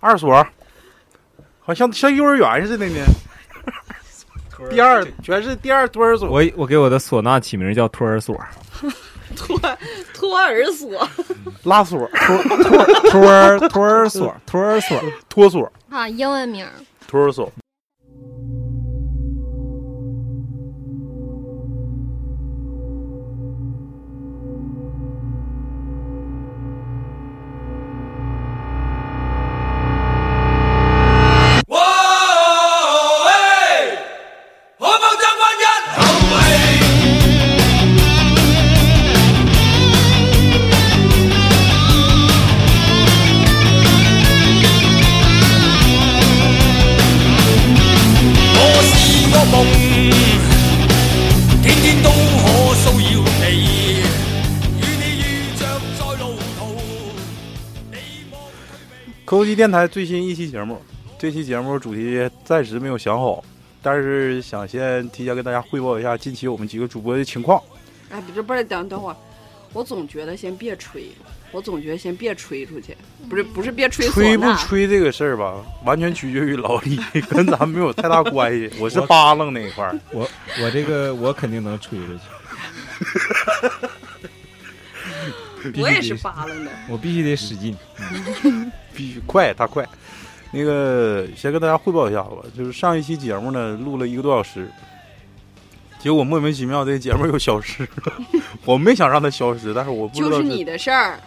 二所，好像像幼儿园似的呢。第二全是第二托儿所，我我给我的唢呐起名叫托儿所，托托儿所，拉锁，托托托儿托儿所，托儿所，托所，啊，英文名。托儿所。科技電台最新一期节目，这期节目主题暂时没有想好，但是想先提前跟大家汇报一下近期我们几个主播的情况。哎，不是不是，等等会儿，我总觉得先别吹，我总觉得先别吹出去，不是不是别吹吹不，吹这个事儿吧，完全取决于老李，跟咱们没有太大关系。我是扒楞那一块儿，我我这个我肯定能吹出去，我也是得扒拉的。我 必须得使劲。必须快，他快。那个先跟大家汇报一下吧，就是上一期节目呢录了一个多小时，结果莫名其妙这个节目又消失了。我没想让它消失，但是我不知道就是你的事儿。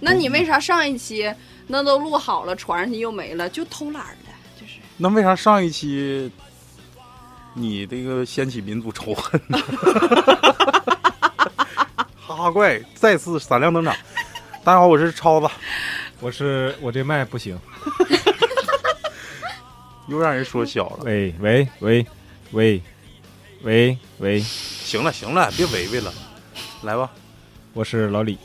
那你为啥上一期那都录好了，传上去又没了，就偷懒儿了？就是那为啥上一期你这个掀起民族仇恨呢？哈哈怪再次闪亮登场。大家好，我是超子，我是我这麦不行。又让人说小了。喂喂喂喂喂喂，行了行了，别喂喂了，来吧。我是老李。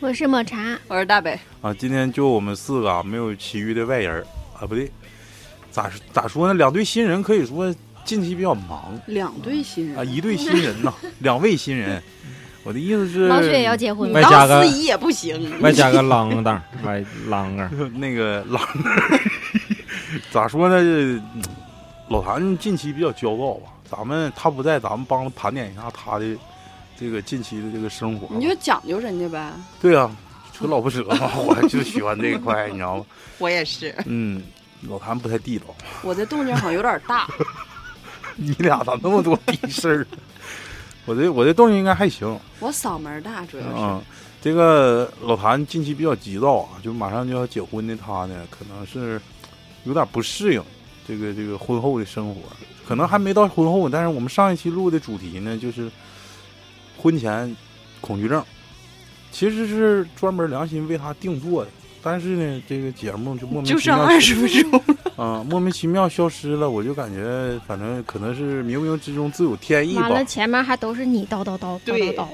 我是抹茶，我是大北，啊，今天就我们四个啊，没有其余的外人啊，不对，咋咋说呢？两队新人可以说近期比较忙两对新人啊，一队新人呐，两位新人。我的意思是，老雪也要结婚外加司仪也不行。外加个啷当，外啷个。那个老 咋说呢？嗯老谭近期比较焦躁吧，咱们他不在，咱们帮他盘点一下他的这个近期的这个生活。你就讲究人家呗，对啊，扯老不扯嘛，我就喜欢这一块，你知道吗？我也是，嗯，老谭不太地道。我的动静好像有点大。你俩咋那么多逼事儿？我这我这动静应该还行我嗓门大，主要是。嗯。这个老谭近期比较急躁啊，就马上就要结婚的他呢，可能是有点不适应这个这个婚后的生活，可能还没到婚后，但是我们上一期录的主题呢，就是婚前恐惧症，其实是专门良心为他定做的。但是呢，这个节目就莫名就其妙剩二十分钟，啊、莫名其妙消失了，我就感觉反正可能是冥冥之中自有天意吧。完。了前面还都是你叨叨叨叨对叨叨，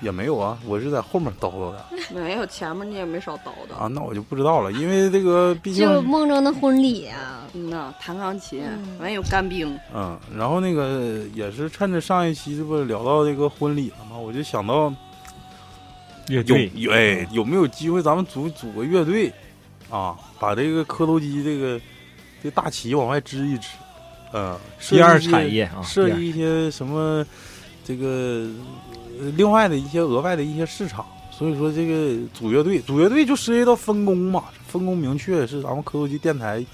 也没有啊，我是在后面叨叨的。没有前面你也没少叨叨。啊，那我就不知道了，因为这个毕竟就梦中的婚礼啊，嗯呐，弹钢琴，嗯。完有干冰，嗯，然后那个也是趁着上一期这不聊到这个婚礼了嘛，我就想到有乐队。有哎有没有机会咱们组组个乐队？啊，把这个磕头机这个这大旗往外支一支，嗯，第二产业啊，设计一些什么这个呃另外的一些额外的一些市场。所以说，这个组乐队，组乐队就涉及到分工嘛，分工明确是咱们磕头机电台，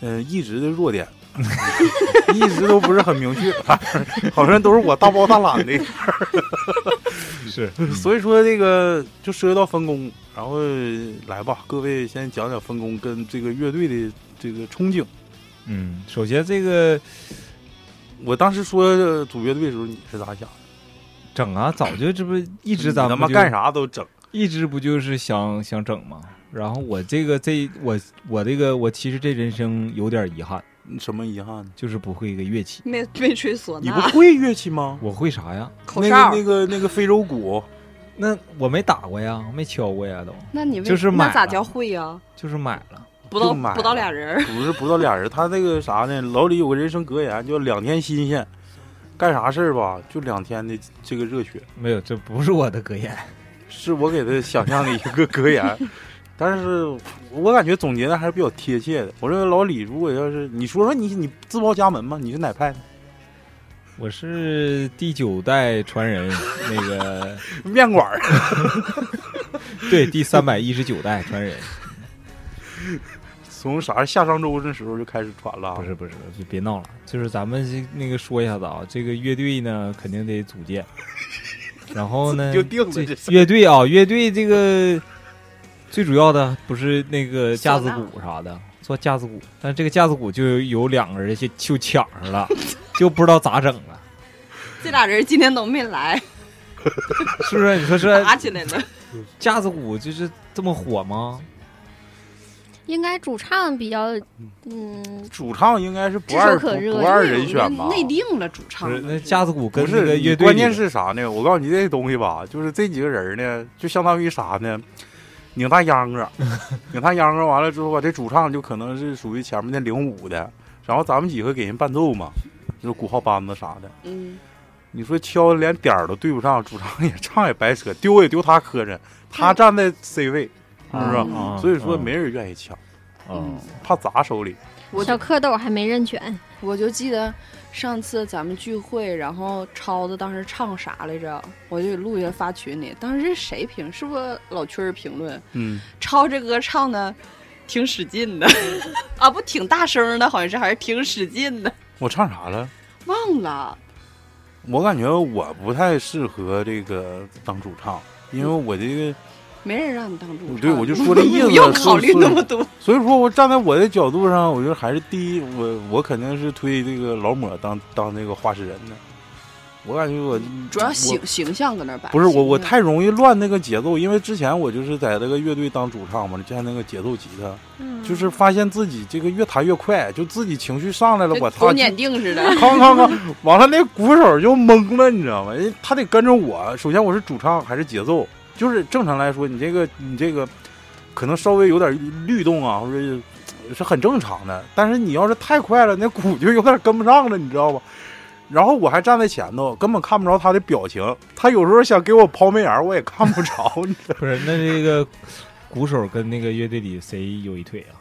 嗯、一直的弱点，一直都不是很明确，好像都是我大包大揽的。是所以说，这个就涉及到分工，然后来吧，各位先讲讲分工跟这个乐队的这个憧憬。嗯，首先这个我当时说组乐队的时候，你是咋想的？整啊，早就这不一直咱们干啥都整。一直不就是想想整吗？然后我这个这我我这个我其实这人生有点遗憾，什么遗憾？就是不会一个乐器。没没吹唢呐你不，会乐器吗？我会啥呀？口哨。那个那个那个非洲鼓，那我没打过呀，没敲过呀，都那你为就是买那咋叫会呀？就是买了。不到不到俩人，不是不到俩人，他那个啥呢？老李有个人生格言，叫两天新鲜，干啥事儿吧，就两天的这个热血，没有，这不是我的格言。是我给他想象的一个格言。但是我感觉总结的还是比较贴切的。我认为老李，如果要是你说说你你自报家门吧？你是哪派的？我是第九代传人，那个 面馆儿。对第三百一十九代传人，从啥夏商周那时候就开始传了啊。不是不是，就别闹了。就是咱们这那个说一下子啊，这个乐队呢肯定得组建，然后呢，就定了乐队啊，乐队这个最主要的不是那个架子鼓啥的，做架子鼓，但这个架子鼓就有两个人就就抢上了，就不知道咋整了，这俩人今天都没来，是不是？你说这 打起来了。架子鼓就是这么火吗？应该主唱比较，嗯，主唱应该是不二可热不不二人选吧？内定了主唱那架子鼓跟不那个是，关键是啥呢？我告诉你，这东西吧，就是这几个人呢，就相当于啥呢？拧大秧歌，拧大秧歌完了之后吧，这主唱就可能是属于前面那领舞的，然后咱们几个给人伴奏嘛，就是鼓号班子啥的。嗯，你说敲的连点儿都对不上，主唱也唱也白扯，丢也丢他磕碜，他站在 C 位，是不是？啊所以说没人愿意抢，嗯。怕砸手里。我小蝌蚪还没认全，我就记得上次咱们聚会，然后超子当时唱啥来着，我就给录下来发群里。当时是谁评？是不是老曲儿评论？嗯，超这歌唱的挺使劲的 啊，不挺大声的，好像是还是挺使劲的，我唱啥了？忘了。我感觉我不太适合这个当主唱，因为我这个，没人让你当主唱，对我就说这意思不用考虑那么多。所以说我站在我的角度上，我觉得还是第一，我我肯定是推这个老抹当当那个画事人的。我感觉我主要形形象搁那摆。不是我，我太容易乱那个节奏，因为之前我就是在这个乐队当主唱嘛，像那个节奏吉他，嗯，就是发现自己这个越弹越快，就自己情绪上来了，我操，跟狗撵腚似的。哐哐哐，完了那鼓手就懵了，你知道吗？人他得跟着我，首先我是主唱还是节奏，就是正常来说，你这个你这个可能稍微有点律动啊，或者是很正常的，但是你要是太快了，那鼓就有点跟不上了，你知道吧？然后我还站在前头，根本看不着他的表情。他有时候想给我抛媚眼，我也看不着。你不是，那这个鼓手跟那个乐队里谁有一腿啊？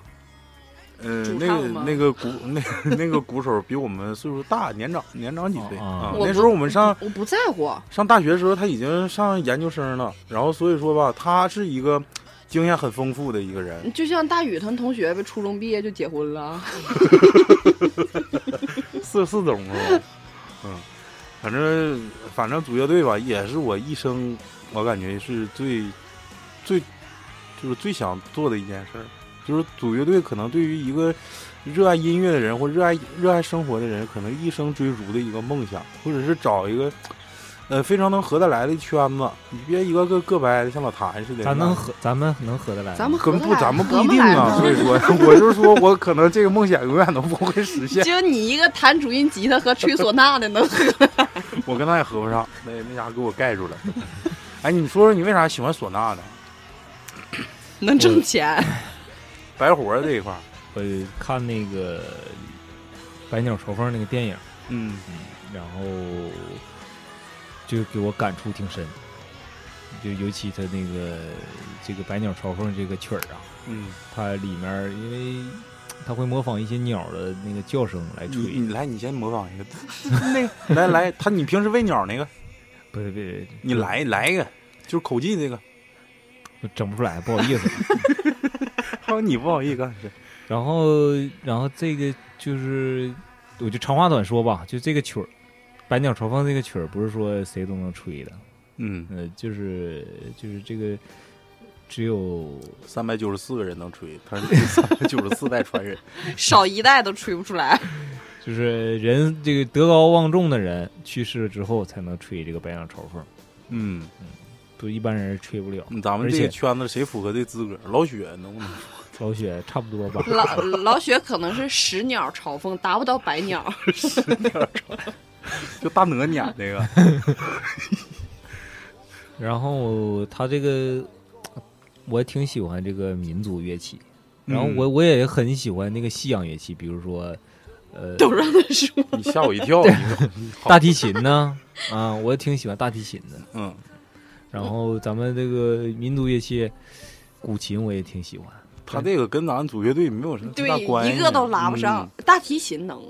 嗯，那个那个鼓 那那个鼓手比我们岁数大，年长年长几岁啊啊。那时候我们上我不在乎，上大学的时候，他已经上研究生了，然后所以说吧，他是一个经验很丰富的一个人。就像大宇他们同学呗，初中毕业就结婚了。四十四种是吧？嗯，反正反正组乐队吧，也是我一生我感觉是最最就是最想做的一件事儿。就是组乐队，可能对于一个热爱音乐的人或热爱热爱生活的人，可能一生追逐的一个梦想，或者是找一个呃非常能合得来的圈子。你别一个个个掰的，像老谭似的。咱能合，咱们能合得来？咱们跟不，合得来咱们不合一定啊。所以说，我就说我可能这个梦想永远都不会实现。就你一个弹主音吉他和吹唢呐的能合，我跟他也合不上，那那家伙给我盖住了。哎，你说说你为啥喜欢唢呐呢？能挣钱。白活这一块儿，我看那个《百鸟朝凤》那个电影，嗯。然后就给我感触挺深，就尤其他那个这个《百鸟朝凤》这个曲儿啊，嗯，它里面因为它会模仿一些鸟的那个叫声来吹，你来，你先模仿一个，那来来，他你平时喂鸟那个，不是不是，你来来一个，就是口技那个，我整不出来，不好意思。还 有你不好意思然后，然后这个就是，我就长话短说吧，就这个曲儿，《百鸟朝凤》这个曲儿，不是说谁都能吹的，嗯，呃，就是就是这个只有三百九十四个人能吹，他是第三百九十四代传人，少一代都吹不出来。就是人这个德高望重的人去世了之后才能吹这个百鸟朝凤，嗯，不一般人吹不了。咱们这个圈子谁符合这资格？老雪能不能？老雪差不多吧，老老雪可能是十鸟朝凤，达不到百鸟。十鸟朝就大哪撵那个，然后他这个我挺喜欢这个民族乐器，然后我我也很喜欢那个西洋乐器，比如说呃都让他说，你吓我一跳，大提琴呢，啊，我挺喜欢大提琴的。嗯然后咱们这个民族乐器，古琴我也挺喜欢。他这个跟咱组乐队没有什么大对，关系，一个都拉不上。大提琴能，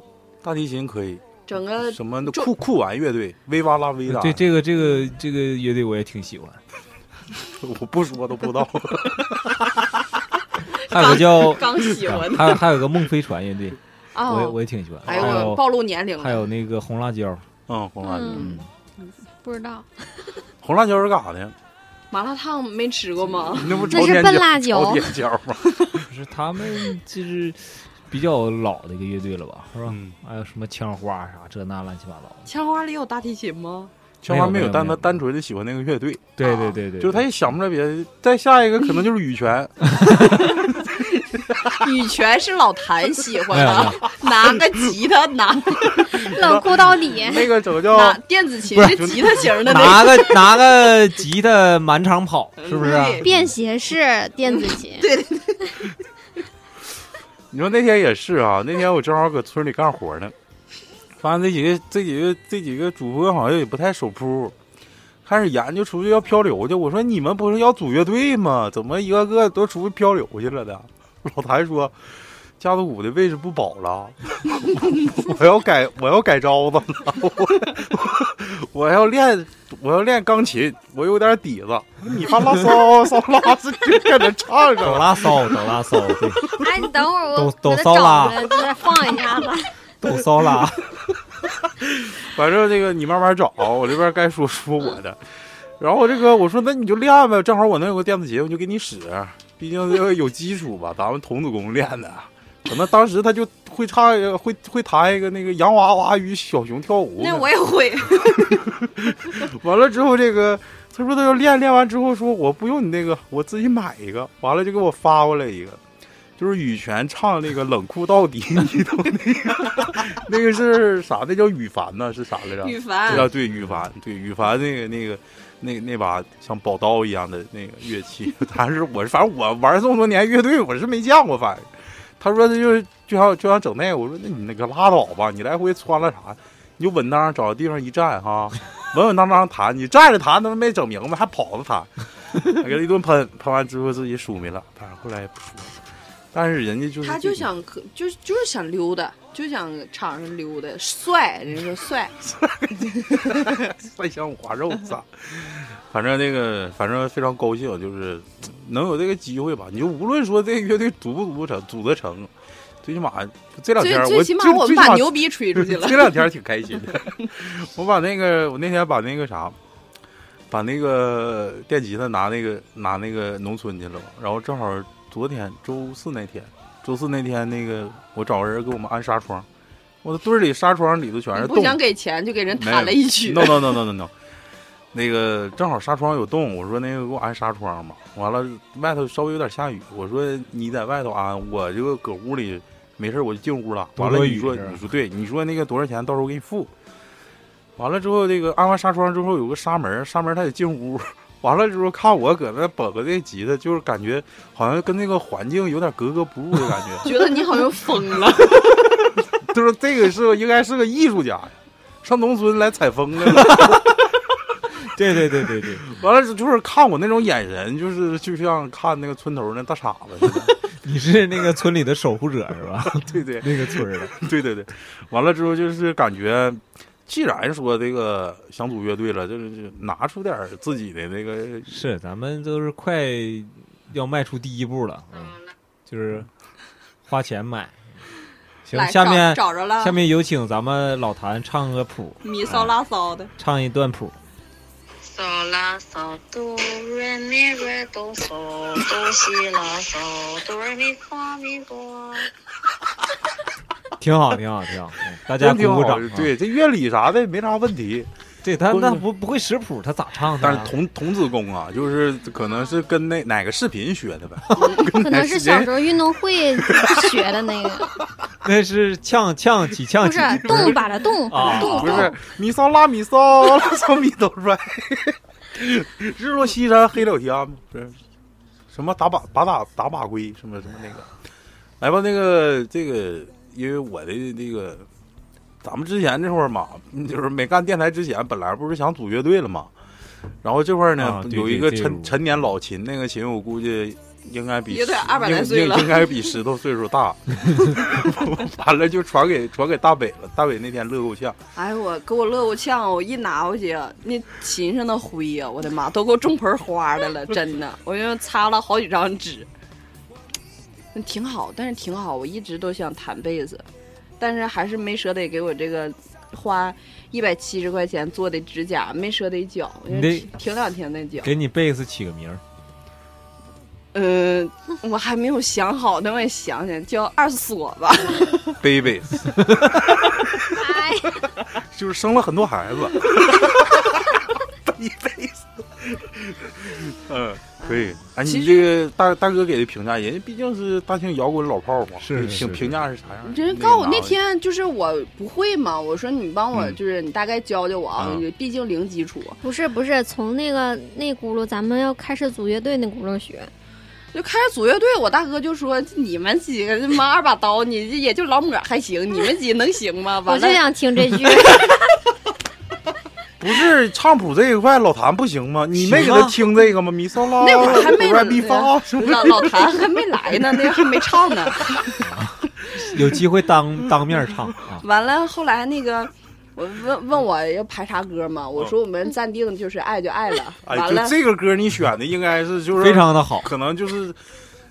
大提琴可以，整个什么的酷酷玩乐队，维瓦拉维达，对这个这个这个乐队我也挺喜欢。我不说都不知道。还有个叫刚喜欢的还有还有个梦飞船乐队，啊我也我也挺喜欢。还有暴露年龄了。还有那个红辣椒，嗯，红辣椒，嗯不知道，红辣椒是干啥的？麻辣烫没吃过吗？那不那是笨辣椒朝椒吗？不 是他们就是比较老的一个乐队了吧，是吧？嗯，还有什么枪花啥这那乱七八糟的。枪花里有大提琴吗？枪花没有，但他单纯的喜欢那个乐队，对对对对，就是他也想不出来别的。再下一个可能就是羽泉，羽泉是老谭喜欢的，拿个吉他拿冷酷到底。那个怎么叫电子琴是是吉他型的拿个拿个吉他满场跑，是不是啊？便携式电子琴，对你说那天也是啊，那天我正好搁村里干活呢，发现这几个这几个这几个主播好像也不太守铺，开始研究出去要漂流去。我说你们不是要组乐队吗？怎么一个个都出去漂流去了的？老谭说。架子鼓的位置不保了，我要改，我要改招子了，我我要练，我要练钢琴，我有点底子。你发拉骚骚拉是就搁那唱抖上了，拉骚，抖拉骚，对，哎，你等会儿我抖抖骚啦找着再放一下子。抖骚拉。反正这个你慢慢找，我这边该说说我的。然后我这个我说那你就练呗，正好我那有个电子琴，我就给你使，毕竟这个有基础吧，咱们童子功练的。可能当时他就会唱一个，会会弹一个那个洋娃娃与小熊跳舞。那我也会。完了之后，这个他说他要练，练完之后说我不用你那个，我自己买一个。完了就给我发过来一个，就是羽泉唱那个冷酷到底，你懂那个那个是啥？那叫羽凡呢？是啥来着？羽凡啊，对羽凡，对羽凡那个那个那那把像宝刀一样的那个乐器，他是我反正我玩这么多年乐队，我是没见过。反正他说他就就想就想整那个，我说那你那个拉倒吧，你来回穿了啥？你就稳当找个地方一站哈，稳稳当当弹。你站着弹，他妈没整明白，还跑着弹，还给他一顿喷，喷完之后自己输没了，反正后来也不输。但是人家就是他就想可就就是想溜达，就想场上溜达，帅，人家说帅。帅香五花肉啥，反正那个反正非常高兴，就是能有这个机会吧。你就无论说这个乐队组不组成，组得成，最起码这两天最起码最最起码我们把牛逼吹出去了 这。两天挺开心的。我把那个我那天把那个啥，把那个电吉他拿那个拿那个农村去了，然后正好昨天周四那天，周四那天那个我找人给我们安纱窗，我的堆里纱窗里头全是洞。不想给钱就给人弹了一曲。no no no no no no，那个正好纱窗有洞，我说那个给我安纱窗吧。完了外头稍微有点下雨，我说你在外头安，我就搁屋里没事我就进屋了。完了你说雨你说对，你说那个多少钱，到时候给你付。完了之后，这个安完纱窗之后有个纱门，纱门他得进屋。完了之后看我搁那捧个这吉他，就是感觉好像跟那个环境有点格格不入的感觉。觉得你好像疯了。就是这个是应该是个艺术家呀，上农村来采风来了。对对对对对，完了就是看我那种眼神，就是就像看那个村头那大傻子似的。你是那个村里的守护者是吧？对对那个村的，对对对，完了之后就是感觉，既然说这个想组乐队了，就是就拿出点自己的那个是咱们都是快要迈出第一步了，嗯，就是花钱买。行，，下面找找着了，下面有请咱们老谭唱个谱，咪骚拉骚的。唱一段谱。嗦啦嗦哆瑞咪瑞哆嗦哆西啦嗦哆瑞咪发咪哆。挺好，挺好，挺好，嗯大家鼓鼓掌。啊，对，这乐理啥的没啥问题，对他那不不会识谱，他咋唱的但啊？是童童子功啊，就是可能是跟那哪个视频学的呗。可能是小时候运动会学的那个，那是呛呛起呛不是动把它动不是米骚拉米骚拉骚咪哆来，日落西山黑了天吗？不是什么打把把打打把龟什么什么那个，来吧，那个这个，因为我的那个，咱们之前这会儿嘛，就是没干电台之前，本来不是想组乐队了嘛，然后这块儿呢、啊有一个陈陈年老琴，那个琴我估计应该比也得石200来应岁了应应该比石头岁数大。完了就传给传给大北了，大北那天乐够呛。哎，我给我乐够呛，我一拿回去，那琴上的灰呀、我的妈，都给我种盆花的了，真的，我就擦了好几张纸。嗯挺好，但是挺好，我一直都想弹贝斯，但是还是没舍得给我这个花一百七十块钱做的指甲，没舍得绞，因为停停两天再绞。给你贝斯起个名儿，嗯、我还没有想好，等我也想想，叫二锁吧。baby 哎，就是生了很多孩子。baby，嗯，可以。哎，你这个大大哥给的评价，人家毕竟是大庆摇滚老炮嘛，是评评价是啥样？人告诉我那天就是我不会嘛，我说你帮我嗯就是你大概教教我啊，嗯毕竟零基础。不是不是，从那个那轱辘，咱们要开始组乐队那轱辘学。就开始组乐队，我大哥就说你们几个他妈二把刀，你这也就老抹还行，你们几个能行吗？我，就想听这句，不是唱谱这一块，老谭不行吗？你没给他听这个吗？米嗦拉，那会儿还没来咪发，是不是？老老谭还没来呢，那还没唱呢。有机会当当面唱啊。完了，后来那个我问问我要排啥歌嘛，我说我们暂定就是爱就爱了。哎，完了就，这个歌你选的应该是就是非常的好，可能就是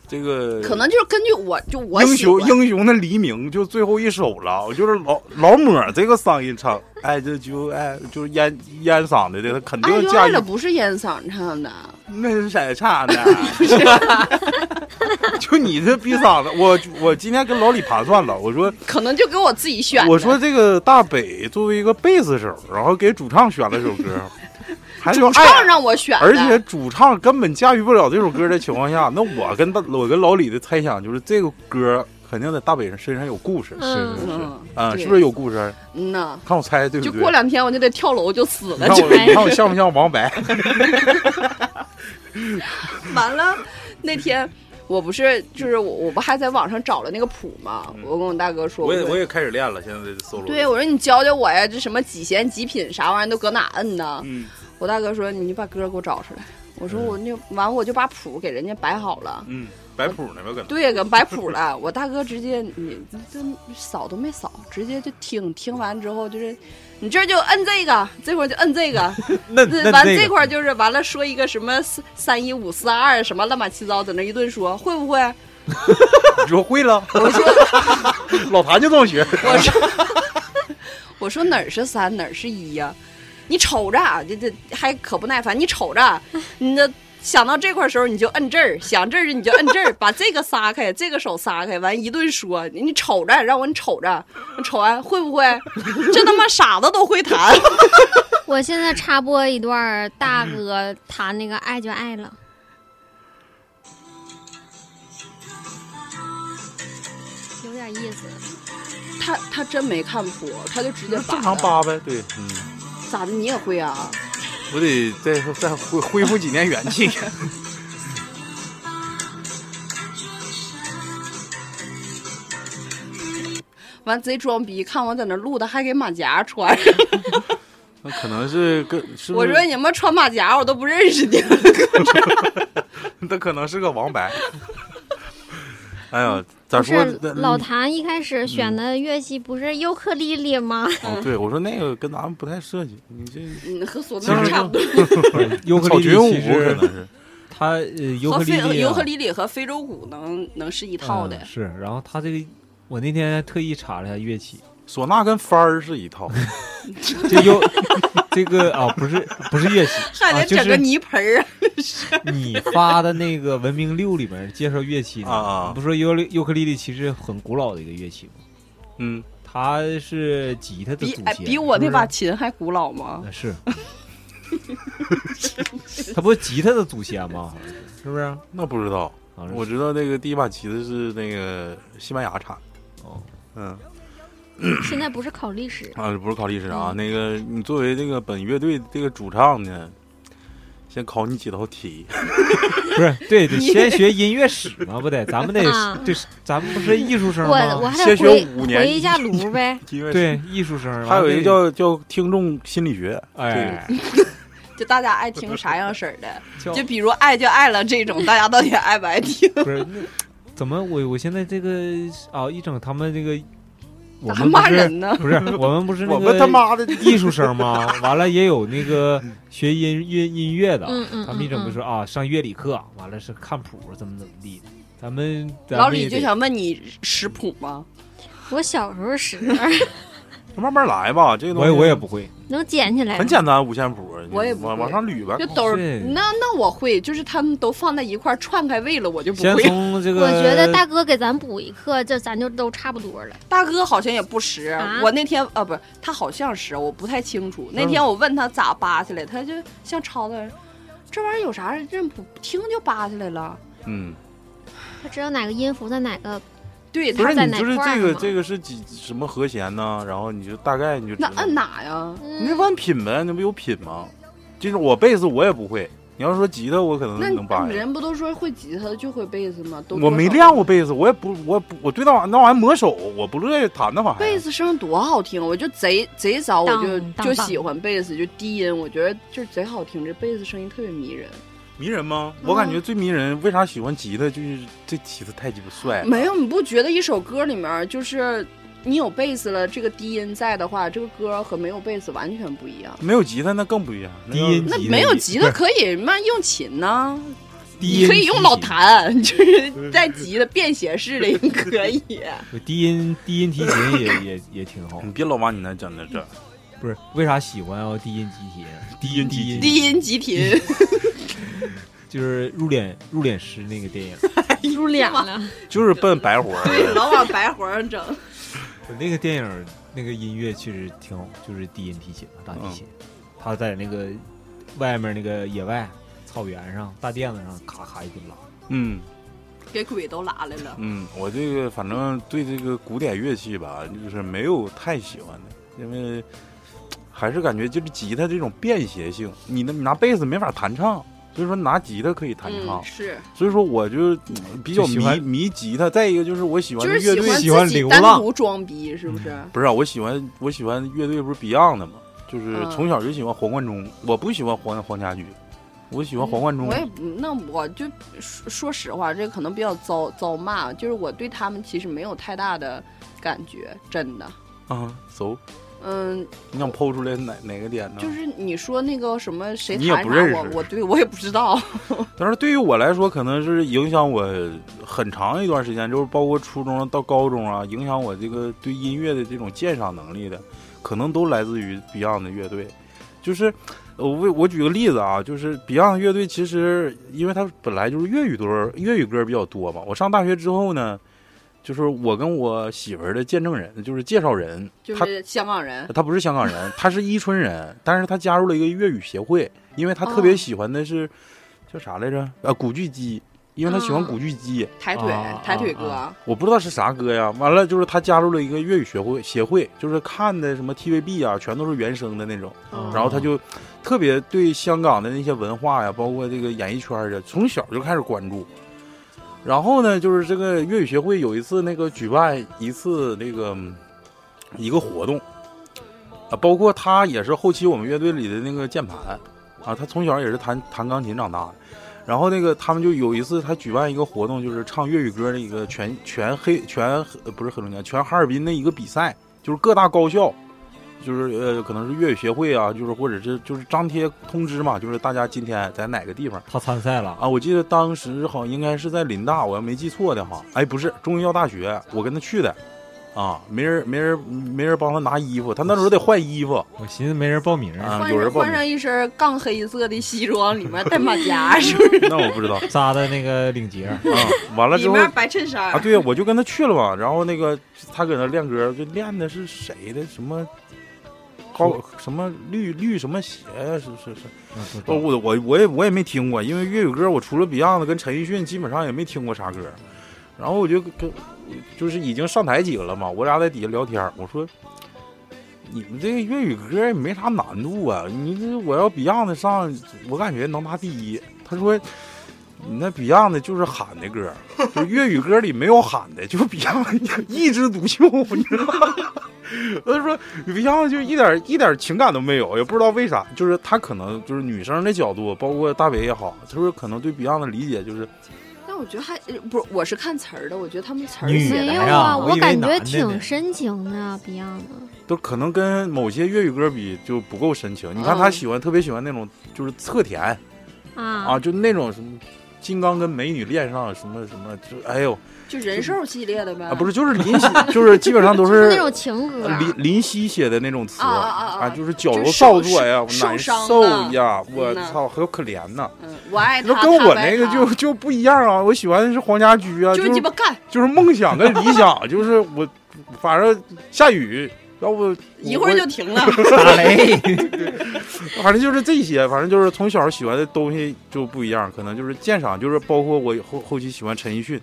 这个可能就是根据我就我英雄英雄的黎明就最后一首了，我就是老老抹这个嗓音唱，哎这就哎就是烟烟嗓子的，他肯定驾驭就爱了，不是烟嗓唱的，那是谁唱的？就你这逼嗓子，我我今天跟老李盘算了，我说可能就给我自己选。我说这个大北作为一个贝斯手，然后给主唱选了首歌，还是主唱。让我选，而且主唱根本驾驭不了这首歌的情况下，那我跟大我跟老李的猜想就是这个歌肯定在大北人身上有故事，嗯是是是，嗯啊、是不是有故事？嗯呐，看我猜对不对？就过两天我就得跳楼就死了，你看就我你看我像不像王白？完了。那天我不是就是我我不还在网上找了那个谱吗？我跟我大哥说，我也我也开始练了，现在的 solo。对，我说你教教我呀，这什么几弦几品啥玩意儿都搁哪摁呢？嗯我大哥说你把歌给我找出来。我说我那完我就把谱给人家摆好了。嗯，摆谱呢吧，搁那。对，给摆谱了。我大哥直接你你这扫都没扫，直接就听，听完之后就是，你这就摁这个，这会儿就摁这个，那完这块就是完了说一个什么三三一五四二什么乱七八糟，在那一顿说，会不会？你 说会了，我说老谭就这么学。我说我说哪儿是三哪儿是一呀、你瞅着，这这还可不耐烦。你瞅着，你这想到这块儿时候你就摁这儿，想这儿你就摁这儿，把这个撒开，这个手撒开，完一顿说。你瞅着，让我你瞅着，你瞅完会不会？这他妈傻子都会弹。我现在插播一段儿大哥弹那个《爱就爱了》，有点意思。他他真没看谱，他就直接正常的扒呗，对，嗯，咋的？你也会啊？我得再再恢恢复几年元气。完贼装逼，看我在那录的，还给马甲穿。那可能是跟我说你们穿马甲，我都不认识你。那可能是个王白。哎呀，咋不说是？老谭一开始选的乐器不是尤克里里吗？哦，对，我说那个跟咱们不太涉及，你这嗯，和唢呐差不多。尤克里里其实可能是。它呃尤和克里里尤克里里和非洲鼓能能是一套的嗯。是，然后它这个我那天特意查了一下乐器，唢呐跟幡儿是一套，这又这个啊不是不是乐器，还得整个泥盆儿啊！你发的那个文明六里面介绍乐器呢，啊啊不是说尤尤克里里其实很古老的一个乐器吗？嗯，它是吉他的祖先，比我那把琴还古老吗？那是，它不是吉他的祖先吗？好像是是不是？那不知道，我知道那个第一把吉他是那个西班牙产，哦，嗯现在不是考历史，啊，不是考历史啊，嗯那个你作为这个本乐队这个主唱呢，先考你几道题，不是，对，得先学音乐史嘛，不得，咱们得啊对，咱们不是艺术生我吗？我还先学得回五年回一下炉呗。对，艺术生，还有一个叫叫听众心理学，哎，就大家爱听啥样式儿的？就比如爱就爱了这种，大家到底爱不爱听？不是那怎么我我现在这个啊一整他们这个我咋还骂们不是人呢？不是我们不是那我们他个妈的艺术生吗？完了也有那个学音音音乐的，他们一整嗯就说啊上乐理课，完了是看谱怎么怎么地的。咱们老李就想问你识谱吗？我小时候识，慢慢来吧，这个东我西也我也不会，能捡起来。很简单，五线谱，我也不会往往上捋呗就。都是是那那我会，就是他们都放在一块儿串开位了，我就不先会。从这个 我觉得大哥给咱补一课，这咱就都差不多了。大哥好像也不识，啊我那天啊不是他好像是，我不太清楚。那天我问他咋扒下来，他就像抄的，这玩意儿有啥认不，听就扒下来了。嗯，他知道哪个音符在哪个，对，不他在是你就是这个这个是几什么和弦呢？然后你就大概你就那摁哪呀？你那嗯，往品呗，那不有品吗？就是我贝斯我也不会，你要说吉他我可能能扒下来。人不都说会吉他就会贝斯吗？都我没练过贝斯，我也不，我不，我对那玩意那玩意儿磨手，我不乐意弹那玩意儿。贝斯声多好听，我就贼贼早我就就喜欢贝斯，就低音，我觉得就是贼好听，这贝斯声音特别迷人。迷人吗？嗯我感觉最迷人，为啥喜欢吉他？就是这吉他太鸡巴帅了。没有，你不觉得一首歌里面就是你有贝斯了，这个低音在的话，这个歌和没有贝斯完全不一样。没有吉他那更不一样。低音那没有吉他可以那用琴呢，低音你可以用老弹，就是带吉他便携式的也可以。低音低音提琴也也也挺好你，别老往你那整的这。不是为啥喜欢要低音吉琴？低音低音低音吉琴，就是入殓入殓师那个电影，入殓了。就是奔白活儿。对，老往白活上整。那个电影那个音乐确实挺好，就是低音提琴大提琴，他在那个外面那个野外草原上大垫子上咔咔一顿拉，嗯给鬼都拉来了。嗯，我这个反正对这个古典乐器吧，就是没有太喜欢的，因为还是感觉就是吉他这种便携性，你那你拿贝斯没法弹唱，所以说拿吉他可以弹唱嗯，。是，所以说我就嗯比较迷喜欢迷吉他。再一个就是我喜欢的乐队，喜欢流浪独装逼，是不是？不是啊，我喜欢我喜欢乐队不是 Beyond 的嘛，就是嗯从小就喜欢黄贯中，我不喜欢黄黄家驹，我喜欢黄贯中我。也，那我就说说实话，这可能比较遭遭骂，就是我对他们其实没有太大的感觉，真的。啊，走，嗯，你想剖出来哪哪个点呢？就是你说那个什么谁你也，不认识我我对我也不知道。但是对于我来说，可能是影响我很长一段时间，就是包括初中到高中啊，影响我这个对音乐的这种鉴赏能力的，可能都来自于 Beyond 的乐队。就是呃我为我举个例子啊，就是 Beyond 乐队其实因为它本来就是粤语歌，粤语歌比较多嘛。我上大学之后呢，就是我跟我媳妇儿的见证人，就是介绍人，就是香港人，他不是香港人，他是伊春人，但是他加入了一个粤语协会，因为他特别哦喜欢的是、叫啥来着？呃，古巨基，因为他喜欢嗯古巨基，抬腿啊抬腿啊哥，我不知道是啥歌呀。完了就是他加入了一个粤语学会协会，就是看的什么 TVB 啊，全都是原声的那种，嗯然后他就特别对香港的那些文化呀，包括这个演艺圈的，从小就开始关注。然后呢，就是这个粤语协会有一次那个举办一次那个一个活动，啊，包括他也是后期我们乐队里的那个键盘，啊，他从小也是弹弹钢琴长大的。然后那个他们就有一次他举办一个活动，就是唱粤语歌的一个全全黑全不是黑龙江全哈尔滨的一个比赛，就是各大高校，就是呃可能是粤语协会啊，就是或者是就是张贴通知嘛，就是大家今天在哪个地方。他参赛了，啊，我记得当时好像应该是在林大，我要没记错的话，哎，不是中医药大学，我跟他去的，啊，没人没人没人帮他拿衣服，他那时候得换衣服我寻思没人报名，啊，换有人报名，上换上一身杠黑色的西装，里面带马甲，是不是？那我不知道 扎的那个领结，啊，完了之后里面白衬衫啊，对呀，我就跟他去了嘛，然后那个他搁那练歌，就练的是谁的什么高什么绿绿什么鞋呀、是是是，我我我也我也没听过，因为粤语歌我除了 Beyond 跟陈奕迅，基本上也没听过啥歌。然后我就跟就是已经上台几个了嘛，我俩在底下聊天，我说你们这个粤语歌也没啥难度啊，你这我要 Beyond 上，我感觉能拿第一。他说你那 Beyond 的就是喊的歌，就粤语歌里没有喊的，就 Beyond 一枝独秀，你知道吗？他说 Beyond 就一点一点情感都没有，也不知道为啥，就是他可能就是女生的角度，包括大伟也好，就是可能对 Beyond 的理解就是但我觉得还不是，我是看词儿的，我觉得他们词儿没有啊，我感觉挺深情的 Beyond 的。都可能跟某些粤语歌比就不够深情。你看他嗯喜欢特别喜欢那种就是侧田啊啊，就那种什么金刚跟美女恋上什么什么，就哎呦就人兽系列的呗。啊，不是就是林夕，就是基本上都是是那种情歌呃，林林夕写的那种词啊啊啊啊就是矫揉造作呀，难受呀，我操，好可怜呐。嗯，我爱他，那跟我那个就就不一样啊！我喜欢的是黄家驹啊，就就是鸡巴干，就是梦想跟理想，就是我反正下雨，要不一会儿就停了。打雷，反正就是这些，反正就是从小喜欢的东西就不一样，可能就是鉴赏，就是包括我后后期喜欢陈奕迅，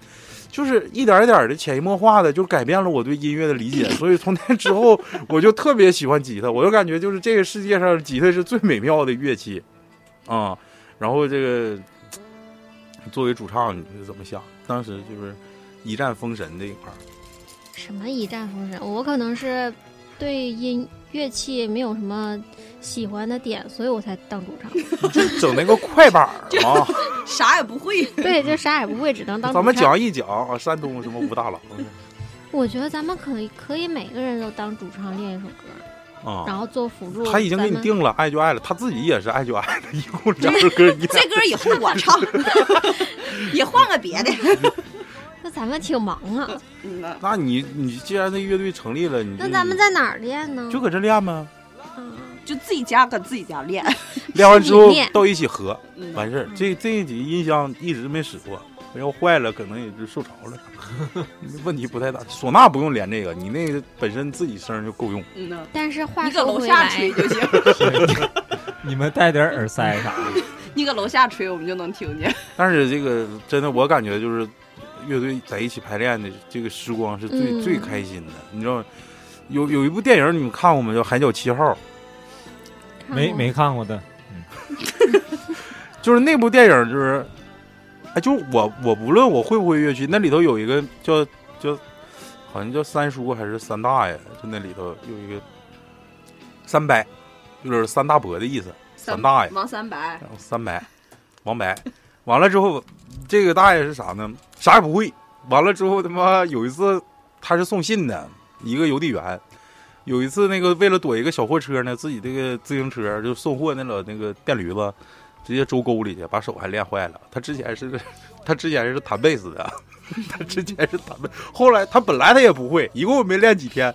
就是一点一点的潜移默化的就改变了我对音乐的理解，所以从那之后我就特别喜欢吉他，我就感觉就是这个世界上吉他是最美妙的乐器，啊、然后这个作为主唱你是怎么想？当时就是一战封神这一块儿，什么一战封神？我可能是对音乐器没有什么喜欢的点，所以我才当主唱。就整那个快板儿嘛。啥也不会，对，就啥也不会，只能当主唱。咱们讲一讲啊，山东什么武大郎我觉得咱们可以可以每个人都当主唱练一首歌，啊，然后做辅助。他已经给你定了，爱就爱了，他自己也是爱就爱了，一共两首歌一这歌以后我唱，也换个别的。那咱们挺忙啊。嗯呐，那你你既然这乐队成立了，你那咱们在哪儿练呢？就搁这练吗？嗯就自己家搁自己家练。练完之后到一起合，嗯完事儿。这这一集音箱一直没使过，要坏了可能也就受潮了，问题不太大。唢呐不用连这个，你那个本身自己声就够用。嗯呐，但是话你搁楼下吹，就行，你们带点耳塞啥的。你搁楼下吹我们就能听见。但是这个真的，我感觉就是乐队在一起排练的这个时光是最、嗯。最开心的。你知道，有有一部电影你们看过吗？叫《海角七号》。没没看过的，就是那部电影，就是，哎，就是我我不论我会不会乐器，那里头有一个叫叫，好像叫三叔还是三大爷，就那里头有一个三伯，就是三大伯的意思，三大爷，王三白，然后三伯，王白，完了之后，这个大爷是啥呢？啥也不会。完了之后，他妈有一次他是送信的，一个邮递员。有一次，那个为了躲一个小货车呢，自己这个自行车就送货那老那个电驴子，直接周沟里去，把手还练坏了。他之前是，他之前是弹贝斯的，他之前是弹贝，后来他本来他也不会，一共没练几天，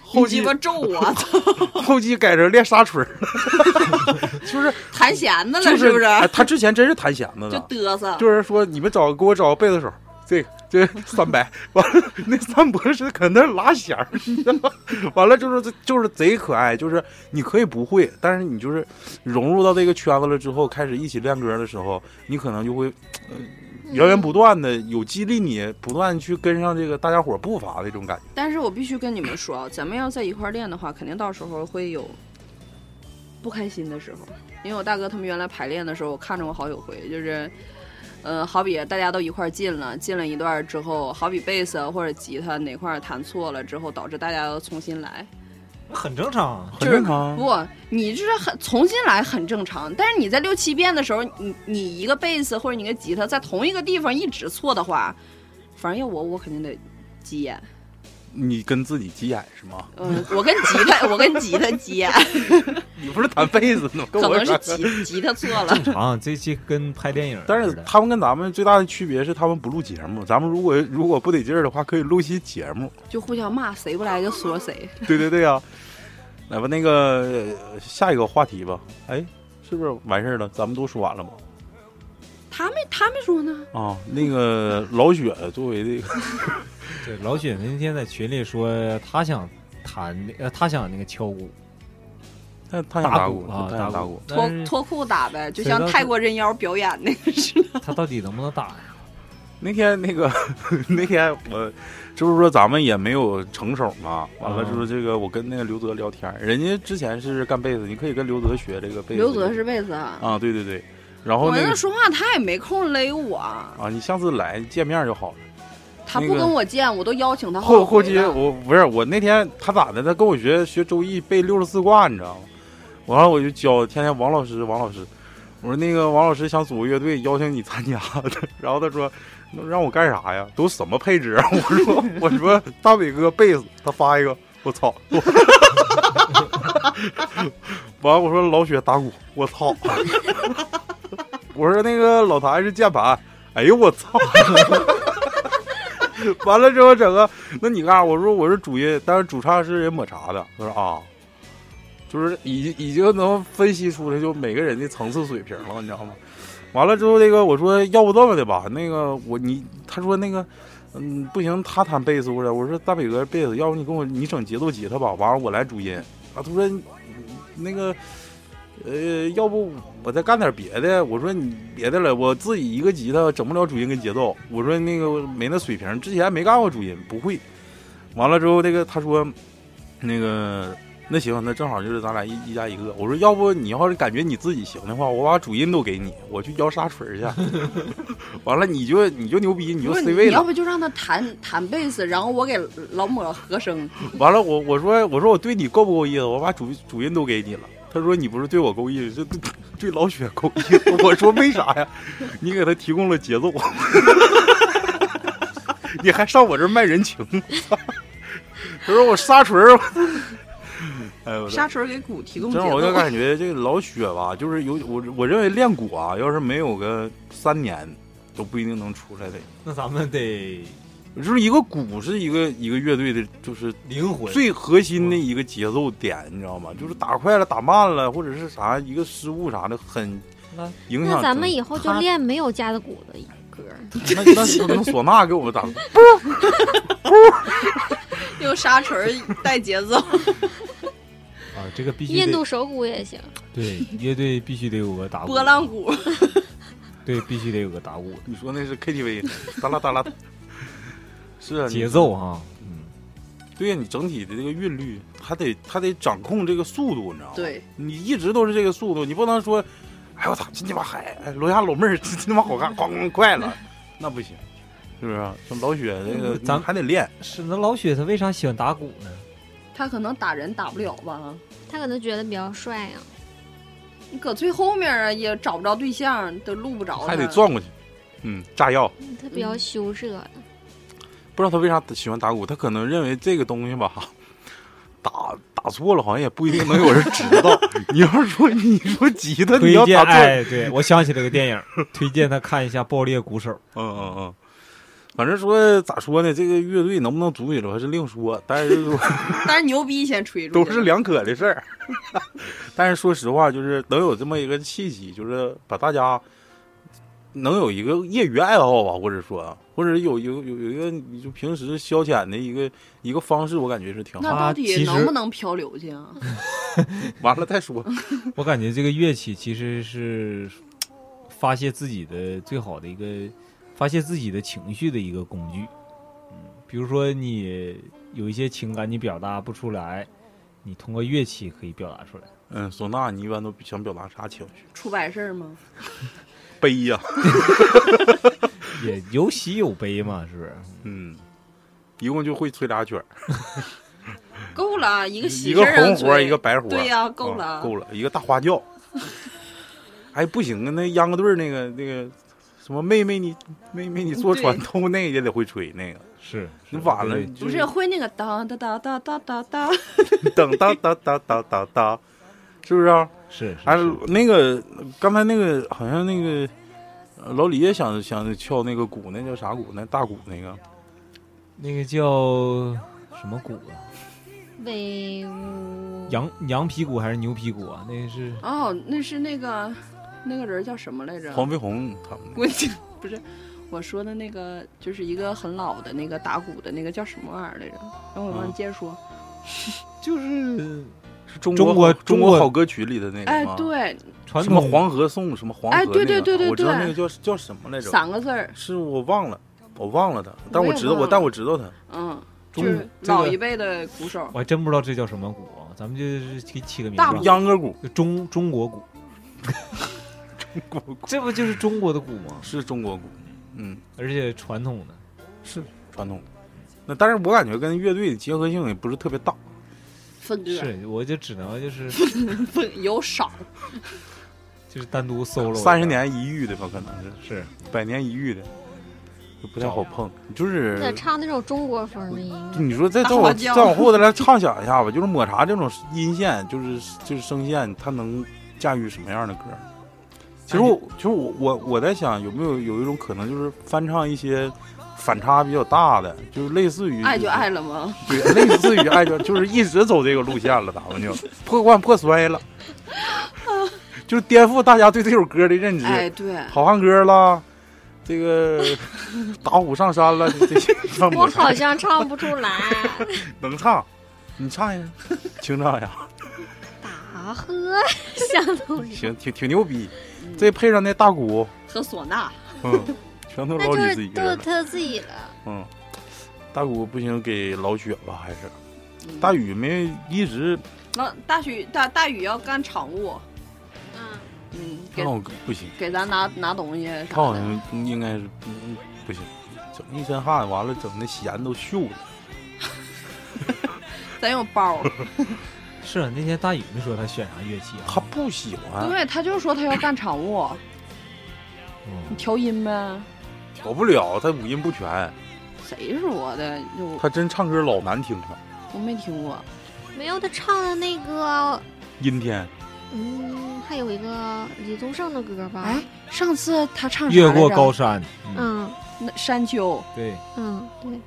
后期你鸡巴咒我，后期改成练沙锤了，就是弹弦子了是不是？哎他之前真是弹弦子就，嘚瑟，就是说你们找给我找个贝斯手，这个这个三百，完了那三博士搁那儿拉弦儿，你知道吗？完了就是就是贼可爱，就是你可以不会，但是你就是融入到这个圈子了之后，开始一起练歌的时候，你可能就会。呃源源不断的有激励你不断去跟上这个大家伙步伐的这种感觉。但是我必须跟你们说啊，咱们要在一块儿练的话，肯定到时候会有不开心的时候。因为我大哥他们原来排练的时候，我看着我好几回，就是，呃，好比大家都一块儿进了，进了一段儿之后，好比贝斯啊或者吉他哪块儿弹错了之后，导致大家要重新来。很正常。很正常。不，你就是很重新来很正常，但是你在六七遍的时候，你你一个贝斯或者你个吉他在同一个地方一直错的话，反正要我，我肯定得急眼。你跟自己急眼是吗？嗯，我跟吉他，我跟吉他急眼，你不是弹贝斯呢？跟可能是吉吉他错了。正常，这期跟拍电影但是他们跟咱们最大的区别是，他们不录节目。咱们如果如果不得劲儿的话，可以录期节目。就互相骂，谁不来就说谁。对对对啊、来吧，那个呃下一个话题吧。哎，是不是完事儿了？咱们都说完了吗？他没他没说呢，啊，那个老雪作为这个，对老雪那天在群里说，他想弹呃，他想那个敲鼓，他他想打鼓，啊，他想打鼓。脱脱裤打呗，就像泰国人妖表演那个似的。他到底能不能打呀？那天那个那天我，就是说咱们也没有成手嘛。完了嗯就是这个，我跟那个刘泽聊天，人家之前是干被子，你可以跟刘泽学这个被子。刘泽是被子啊，啊，对对对。然后我跟他那说话他也没空勒我，啊，你下次来见面就好了。他不跟我见，我都邀请他后后期我不是我那天他咋的？他跟我学学周易背六十四卦，你知道吗？完了我就教天天王老师王老师，我说那个王老师想组个乐队，邀请你参加的。然后他说那让我干啥呀？都什么配置啊？我说我说大伟哥贝斯，他发一个，我操！完了我说老雪打鼓，我操！我说那个老谭是键盘，哎呦我操！完了之后整个，那你干啥？我说我是主音，但是主唱是人抹茶的。他说啊，就是已经已经能分析出来，就每个人的层次水平了，你知道吗？完了之后，那个我说要不这么的吧，那个我你他说那个嗯不行，他弹贝斯或者我说大北哥贝斯，要不你跟我你整节奏吉他吧，完了我来主音啊。他说那个呃，要不我再干点别的？我说你别的了，我自己一个吉他整不了主音跟节奏。我说那个没那水平，之前没干过主音，不会。完了之后，那个他说，那个那行，那正好就是咱俩一一家一个。我说要不你要是感觉你自己行的话，我把主音都给你，我去摇沙锤去。完了你就你就牛逼，你就 C 位你要。不就让他弹弹贝斯，然后我给老抹和声。完了我我说我说我对你够不够意思？我把主主音都给你了。他说你不是对我够意思，这对对老雪够意思。我说为啥呀？你给他提供了节奏，你还上我这儿卖人情。他说我沙锤儿，哎呦我沙锤给鼓提供节真，我就，感觉这个老雪吧，就是有我我认为练鼓啊，要是没有个三年，都不一定能出来的。那咱们得就是一个鼓是一个一个乐队的，就是灵魂。最核心的一个节奏点，你知道吗？就是打快了、打慢了，或者是啥一个失误啥的，很那影响。那咱们以后就练没有架子鼓的歌。那那是那唢呐给我们打，用沙锤带节奏。啊，这个必须印度手鼓也行，对乐队必须得有个打鼓，波浪鼓，对，必须得有个打鼓你说那是 KTV，哒啦哒啦。是啊，节奏哈。嗯，对呀，你整体的这个韵律，还得还得掌控这个速度，你知道吗？对，你一直都是这个速度，你不能说，哎我操，真鸡巴嗨，哎楼下老妹儿真他妈好看，咣咣快了，那不行，是不是啊？像老雪那个，咱咱还得练，是那老雪他为啥喜欢打鼓呢？他可能打人打不了吧？他可能觉得比较帅啊呀、你搁最后面啊，也找不着对象，都录不着。还得转过去，嗯，炸药。他比较羞涩的。不知道他为啥喜欢打鼓，他可能认为这个东西吧，打打错了好像也不一定能有人知道。你要是说你说吉他，你推荐要打错，哎，对我想起了个电影，推荐他看一下《爆裂鼓手》。嗯嗯嗯。反正说咋说呢，这个乐队能不能组起来还是另说，但是说 但是牛逼先吹 出去，都是两可的事儿。但是说实话，就是能有这么一个契机，就是把大家能有一个业余爱好吧，或者说，或者有有有有一个你就平时消遣的一个一个方式，我感觉是挺好。那到底能不能漂流去啊？完了再说，我感觉这个乐器其实是发泄自己的最好的一个发泄自己的情绪的一个工具。嗯，比如说你有一些情感你表达不出来，你通过乐器可以表达出来。嗯，唢呐你一般都想表达啥情绪？出白事儿吗？悲呀、也有喜有悲嘛，是不是？嗯，一共就会吹俩曲儿，够了，一个喜一个红活儿，一个白活儿。对呀、够了，啊够了，一个大花轿。哎，不行啊，那秧歌队那个那个什么妹妹你妹妹你坐船头那个也得会吹那个，是，你晚了不是会那个哒哒哒哒哒哒哒，噔哒哒哒哒哒哒，是不是啊？是是哎是，那个刚才那个好像那个呃老李也想想敲那个鼓，那叫啥鼓？那大鼓那个那个叫什么鼓啊？威武羊羊皮鼓还是牛皮鼓啊？那个是哦，那是那个那个人叫什么来着？黄飞鸿他们不是我说的那个，就是一个很老的那个打鼓的那个叫什么玩意儿来着？等会儿啊帮你接着说。就是是中中国中中国好歌曲里的那个哎，吗，对，什么黄河颂，什么黄河、哎那个，对对对对我知道那个叫叫什么来着？三个字儿，是我忘了，我忘了他，但我知道我，但我知道他。嗯，中就是老一辈的鼓手。我还真不知道这叫什么鼓啊，咱们就是给起个名大字，秧歌鼓，中中国鼓中国鼓，这不就是中国的鼓吗？是中国鼓，嗯，而且传统的，是传统。那但是我感觉跟乐队的结合性也不是特别大。是，我就只能就是分有少，就是单独 solo 三十年一遇的吧，可能是是百年一遇的，就不太好碰。就是得唱那种中国风的音乐。你说再再往再往后再来畅想一下吧，就是抹茶这种音线，就是就是声线，它能驾驭什么样的歌？其实我其实我我我在想，有没有有一种可能，就是翻唱一些反差比较大的，就是类似于爱就爱了吗？对，类似于爱就就是一直走这个路线了，咱们就 破罐破摔了，就是颠覆大家对这首歌的认知。哎，对，好汉歌啦，这个 打虎上山了，这些让我好像唱不出来。能唱，你唱一个，清唱一下，大河向东流，行，挺挺牛逼。这配上那大鼓，和唢呐，嗯，全都那就老李自是都是己一个人了。他自己了。嗯，大姑不行，给老雪吧，还是嗯大宇没一直那大许大大宇要干场务，嗯，嗯，给那我不行，给咱拿拿东西啥他好的。像应该是嗯不行，整一身汗，完了整的弦都锈了。咱有包，是啊那天大宇没说他选啥乐器啊？他不喜欢，对，他就说他要干场务，你嗯调音呗。调不了，他五音不全，谁说的？就他真唱歌老难听了。我没听过。没有他唱的那个，阴天，嗯，还有一个李宗盛的歌吧？哎，上次他唱越过高山，嗯，山丘。对，嗯，对，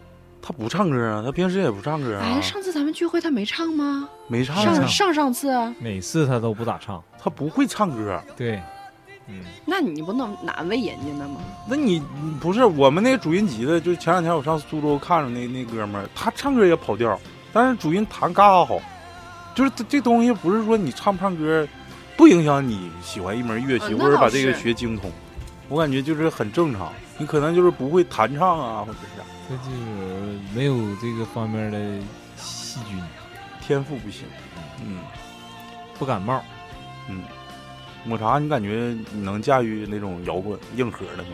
他不唱歌啊，他平时也不唱歌啊哎，，上次咱们聚会他没唱吗？没唱上啊，上上次，每次他都不咋唱，他不会唱歌。对，嗯，那你不能难为人家呢吗？那你你不是我们那个主音吉的，就前两天我上苏州看着那那哥们儿，他唱歌也跑调，但是主音弹嘎嘎好。就是这这东西不是说你唱不唱歌，不影响你喜欢一门乐器、或者把这个学精通。我感觉就是很正常，你可能就是不会弹唱啊，或者是啥他就是没有这个方面的细菌，天赋不行。嗯不感冒。嗯，抹茶，你感觉你能驾驭那种摇滚硬核的吗？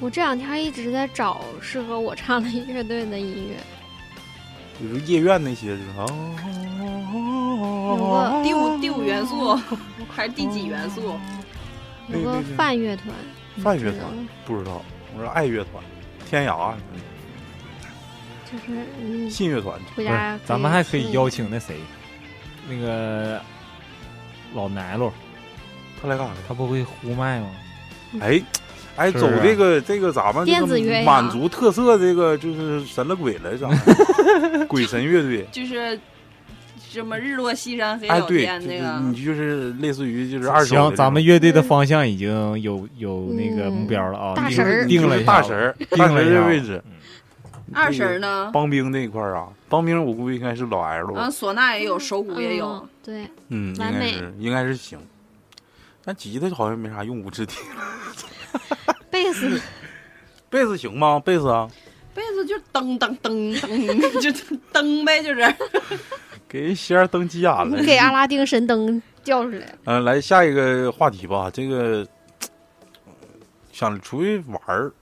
我这两天一直在找适合我唱的乐队的音乐。比如夜愿那些，是吧？有，个第五第五元素 还是第几元素？有个对对对泛乐团，你泛乐团不知道。我说爱乐团，天涯，就是嗯，信乐团，不是回家，咱们还可以邀请。请那谁，那个老奶酪，他来干啥？他不会呼麦吗？哎，哎，走这个这个咱们这个电子乐满族特色，这个就是神了鬼了，咋？鬼神乐队。就是什么日落西山黑哎，老对，就是天那个。你就是类似于就是二手行，咱们乐队的方向已经有有那个嗯目标了啊，定大神定了大神儿，大神儿定了一下的位置。二神呢？帮兵那一块儿啊，帮兵我估计应该是老 L，嗯，唢呐也有，手鼓也有嗯。对，嗯，应该完美是应该是行。但吉他好像没啥用武之地。贝斯贝斯行吗？贝斯啊，贝斯就噔噔噔噔，就噔呗，就是。给仙儿登急眼了。给阿拉丁神灯叫出来。嗯、来下一个话题吧。这个想出去玩儿，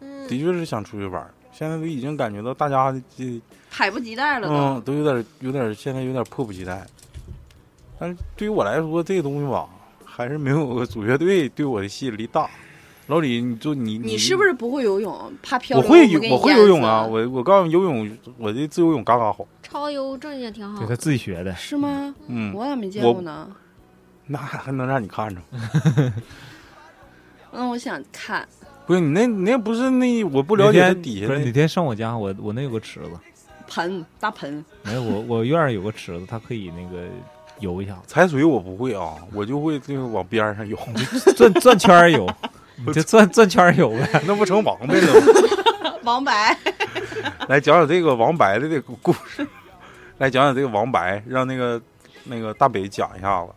嗯的确是想出去玩儿。现在都已经感觉到大家这迫不及待了嗯都。都有点有点现在有点迫不及待。但是对于我来说，这个东西吧，还是没有个主乐队对我的吸引力大。老李，你就你你是不是不会游泳？怕漂流？我会我会游泳啊！我我告诉你，游泳我这自由泳嘎嘎好。超游正也挺好对。他自己学的，是吗？嗯，我咋没见过呢？那还能让你看着？嗯，我想看。不是你那，你那不是那我不了解它底下不是哪天上我家，我我那有个池子，盆大盆，没有我我院儿有个池子，它可以那个游一下，踩水我不会啊，我就会这个往边儿上游，转转圈儿游，你就转转圈儿游呗。那不成王八了吗？王白。来讲讲这个王白的这个故事，来讲讲这个王白，让那个那个大北讲一下子。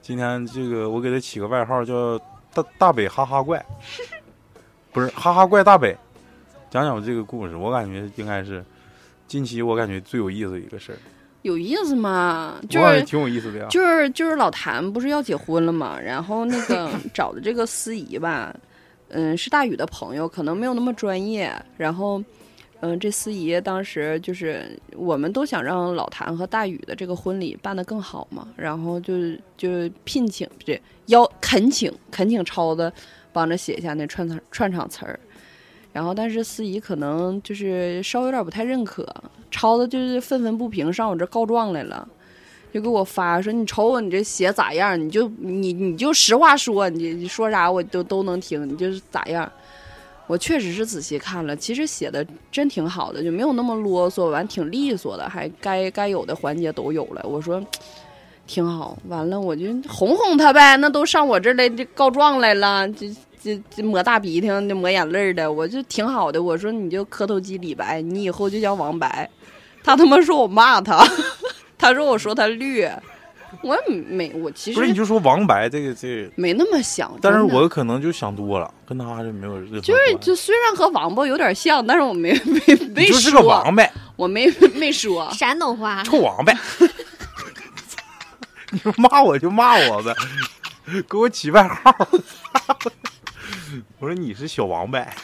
今天这个我给他起个外号叫大大北哈哈怪，不是哈哈怪大北，讲讲这个故事，我感觉应该是近期我感觉最有意思的一个事儿，有意思吗？就是挺有意思的呀。就是就是老谭不是要结婚了嘛，然后那个 找的这个司仪吧，嗯，是大宇的朋友，可能没有那么专业，然后嗯，这司仪当时就是我们都想让老谭和大宇的这个婚礼办得更好嘛，然后就就聘请不对邀恳请恳请超子帮着写一下那串场串场词儿，然后但是司仪可能就是稍微有点不太认可，超子就是愤愤不平，上我这告状来了。就给我发说你瞅我你这写咋样？你就你你就实话说，你你说啥我都都能听，你就是咋样？我确实是仔细看了，其实写的真挺好的，就没有那么啰嗦，完挺利索的，还该该有的环节都有了。我说挺好，完了我就哄哄他呗，那都上我这来告状来了，就这这抹大鼻涕、这抹眼泪的，我就挺好的。我说你就磕头机李白，你以后就叫王白。他他妈说我骂他，他说我说他绿，我也没我其实不是你就说王白这个这个，没那么想，但是我可能就想多了，跟他就没有就是就虽然和王八有点像，但是我没没 没说就是个说，王八，我没没说。山东话，臭王八。你说骂我就骂我呗，给我起外号。我说你是小王呗。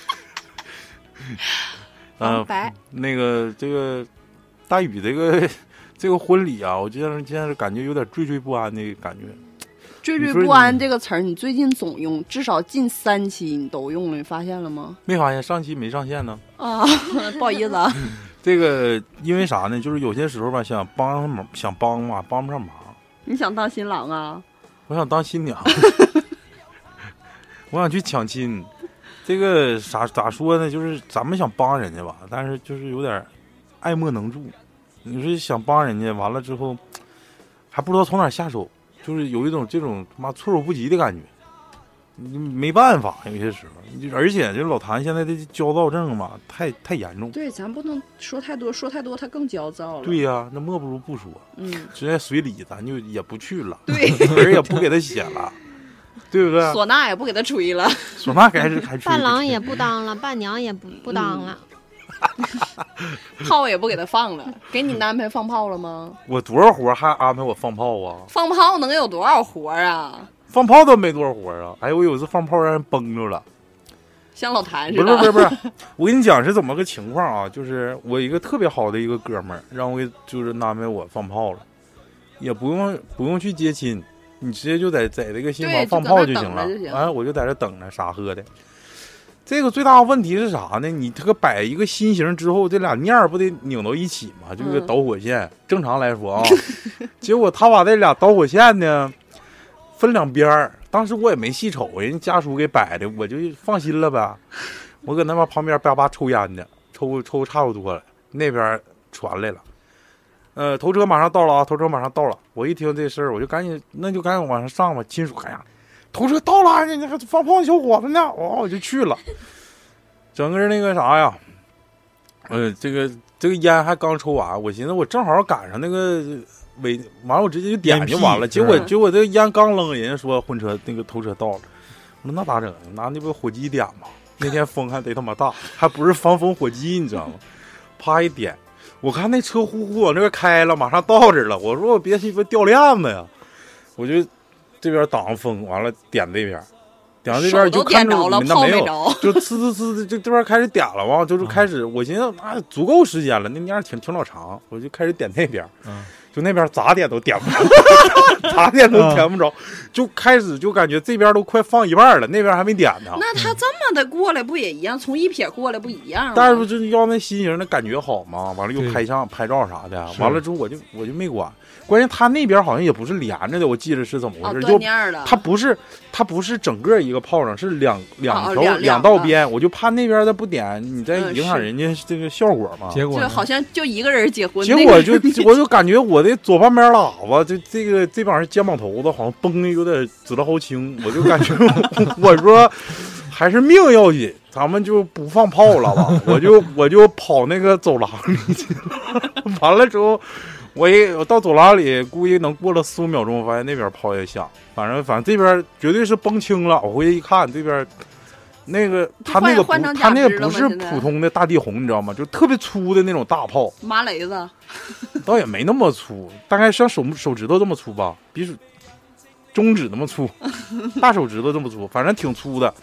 嗯、那个这个大宇这个 这个婚礼啊，我今天现在是感觉有点惴惴不安的感觉。惴惴不安这个词儿，你最近总用，至少近三期你都用了，你发现了吗？没发现上期没上线呢？啊，不好意思啊，这个因为啥呢？就是有些时候吧，想帮上忙，想帮嘛，帮不上忙。你想当新郎啊？我想当新娘，我想去抢亲。这个啥咋说呢？就是咱们想帮人家吧，但是就是有点爱莫能助。你说想帮人家，完了之后还不知道从哪下手，就是有一种这种他妈措手不及的感觉。你没办法，有些时候，而且这老谭现在的焦躁症嘛，太太严重。对，咱不能说太多，说太多他更焦躁了。对，呀、那莫不如不说，嗯，直接随礼，咱就也不去了，对，人也不给他写了，对不对？唢呐也不给他吹了。唢呐该是还吹伴郎也不当了，伴娘也不不当了。炮也不给他放了，给你安排放炮了吗？我多少活还安排我放炮啊？放炮能有多少活啊？放炮都没多少活啊！哎，我有一次放炮让人崩着了。像老谭似的不。是不是不是，我跟你讲是怎么个情况啊？就是我一个特别好的一个哥们儿，让我给就是安排我放炮了，也不用不用去接亲，你直接就在在这个新房放炮就行了完、我就在这等着啥喝的。这个最大的问题是啥呢？你这个摆一个心形之后，这俩面儿不得拧到一起吗？这个嗯导火线，正常来说啊，结果他把这俩导火线呢分两边儿。当时我也没细瞅，人家家属给摆的，我就放心了呗。我搁那边旁边叭叭抽烟呢，抽抽差不多了，那边传来了，呃，头车马上到了啊，头车马上到了。我一听这事儿，我就赶紧，那就赶紧往上上吧。亲属，哎呀，头车到了，那那个放炮的小伙子呢？哦，我就去了，整个那个啥呀，呃，这个这个烟还刚抽完，我寻思我正好赶上那个尾，完了我直接就点就完了。结果嗯结果这烟刚扔，人家说婚车那个头车到了，我说那咋整？拿那不火机点吗？那天风还贼他妈大，还不是防风火机，你知道吗？啪一点，我看那车呼呼往这边开了，马上到这儿了。我说我别鸡巴掉链子呀，我就这边挡着风，完了点这边，点到这边就看着点着了，那没有，没。就呲呲呲的，就这边开始点了嘛，就是开始，我寻思啊足够时间了，那面儿挺挺老长，我就开始点那边，嗯就那边咋点都点不着，咋点都点不着，就开始就感觉这边都快放一半了，那边还没点呢。那他这么的过来不也一样？从一撇过来不一样吗？但是就是要那心形的感觉好吗，完了又拍相拍照啥的，完了之后我就我就没管，关键他那边好像也不是连着的，我记得是怎么啊，回事，断就面儿的。它不是它不是整个一个炮仗，是两两条、啊两两道边，我就怕那边的不点，你再嗯影响人家这个效果嘛。结果就好像就一个人结婚，结果那个就我就感觉我的左半边喇叭，就这个这帮人肩膀头子好像崩的有点紫了好青，我就感觉 我说还是命要紧，咱们就不放炮了吧，我就 我就跑那个走廊里去了，完了之后。我一我到走廊里，估计能过了四五秒钟，我发现那边炮也响，反正反正这边绝对是崩清了。我回去一看，这边那个他那个他那个不是普通的大地红，你知道吗？就特别粗的那种大炮，麻雷子，倒也没那么粗，大概像手手指头这么粗吧，比手中指那么粗，大手指头这么粗，反正挺粗的，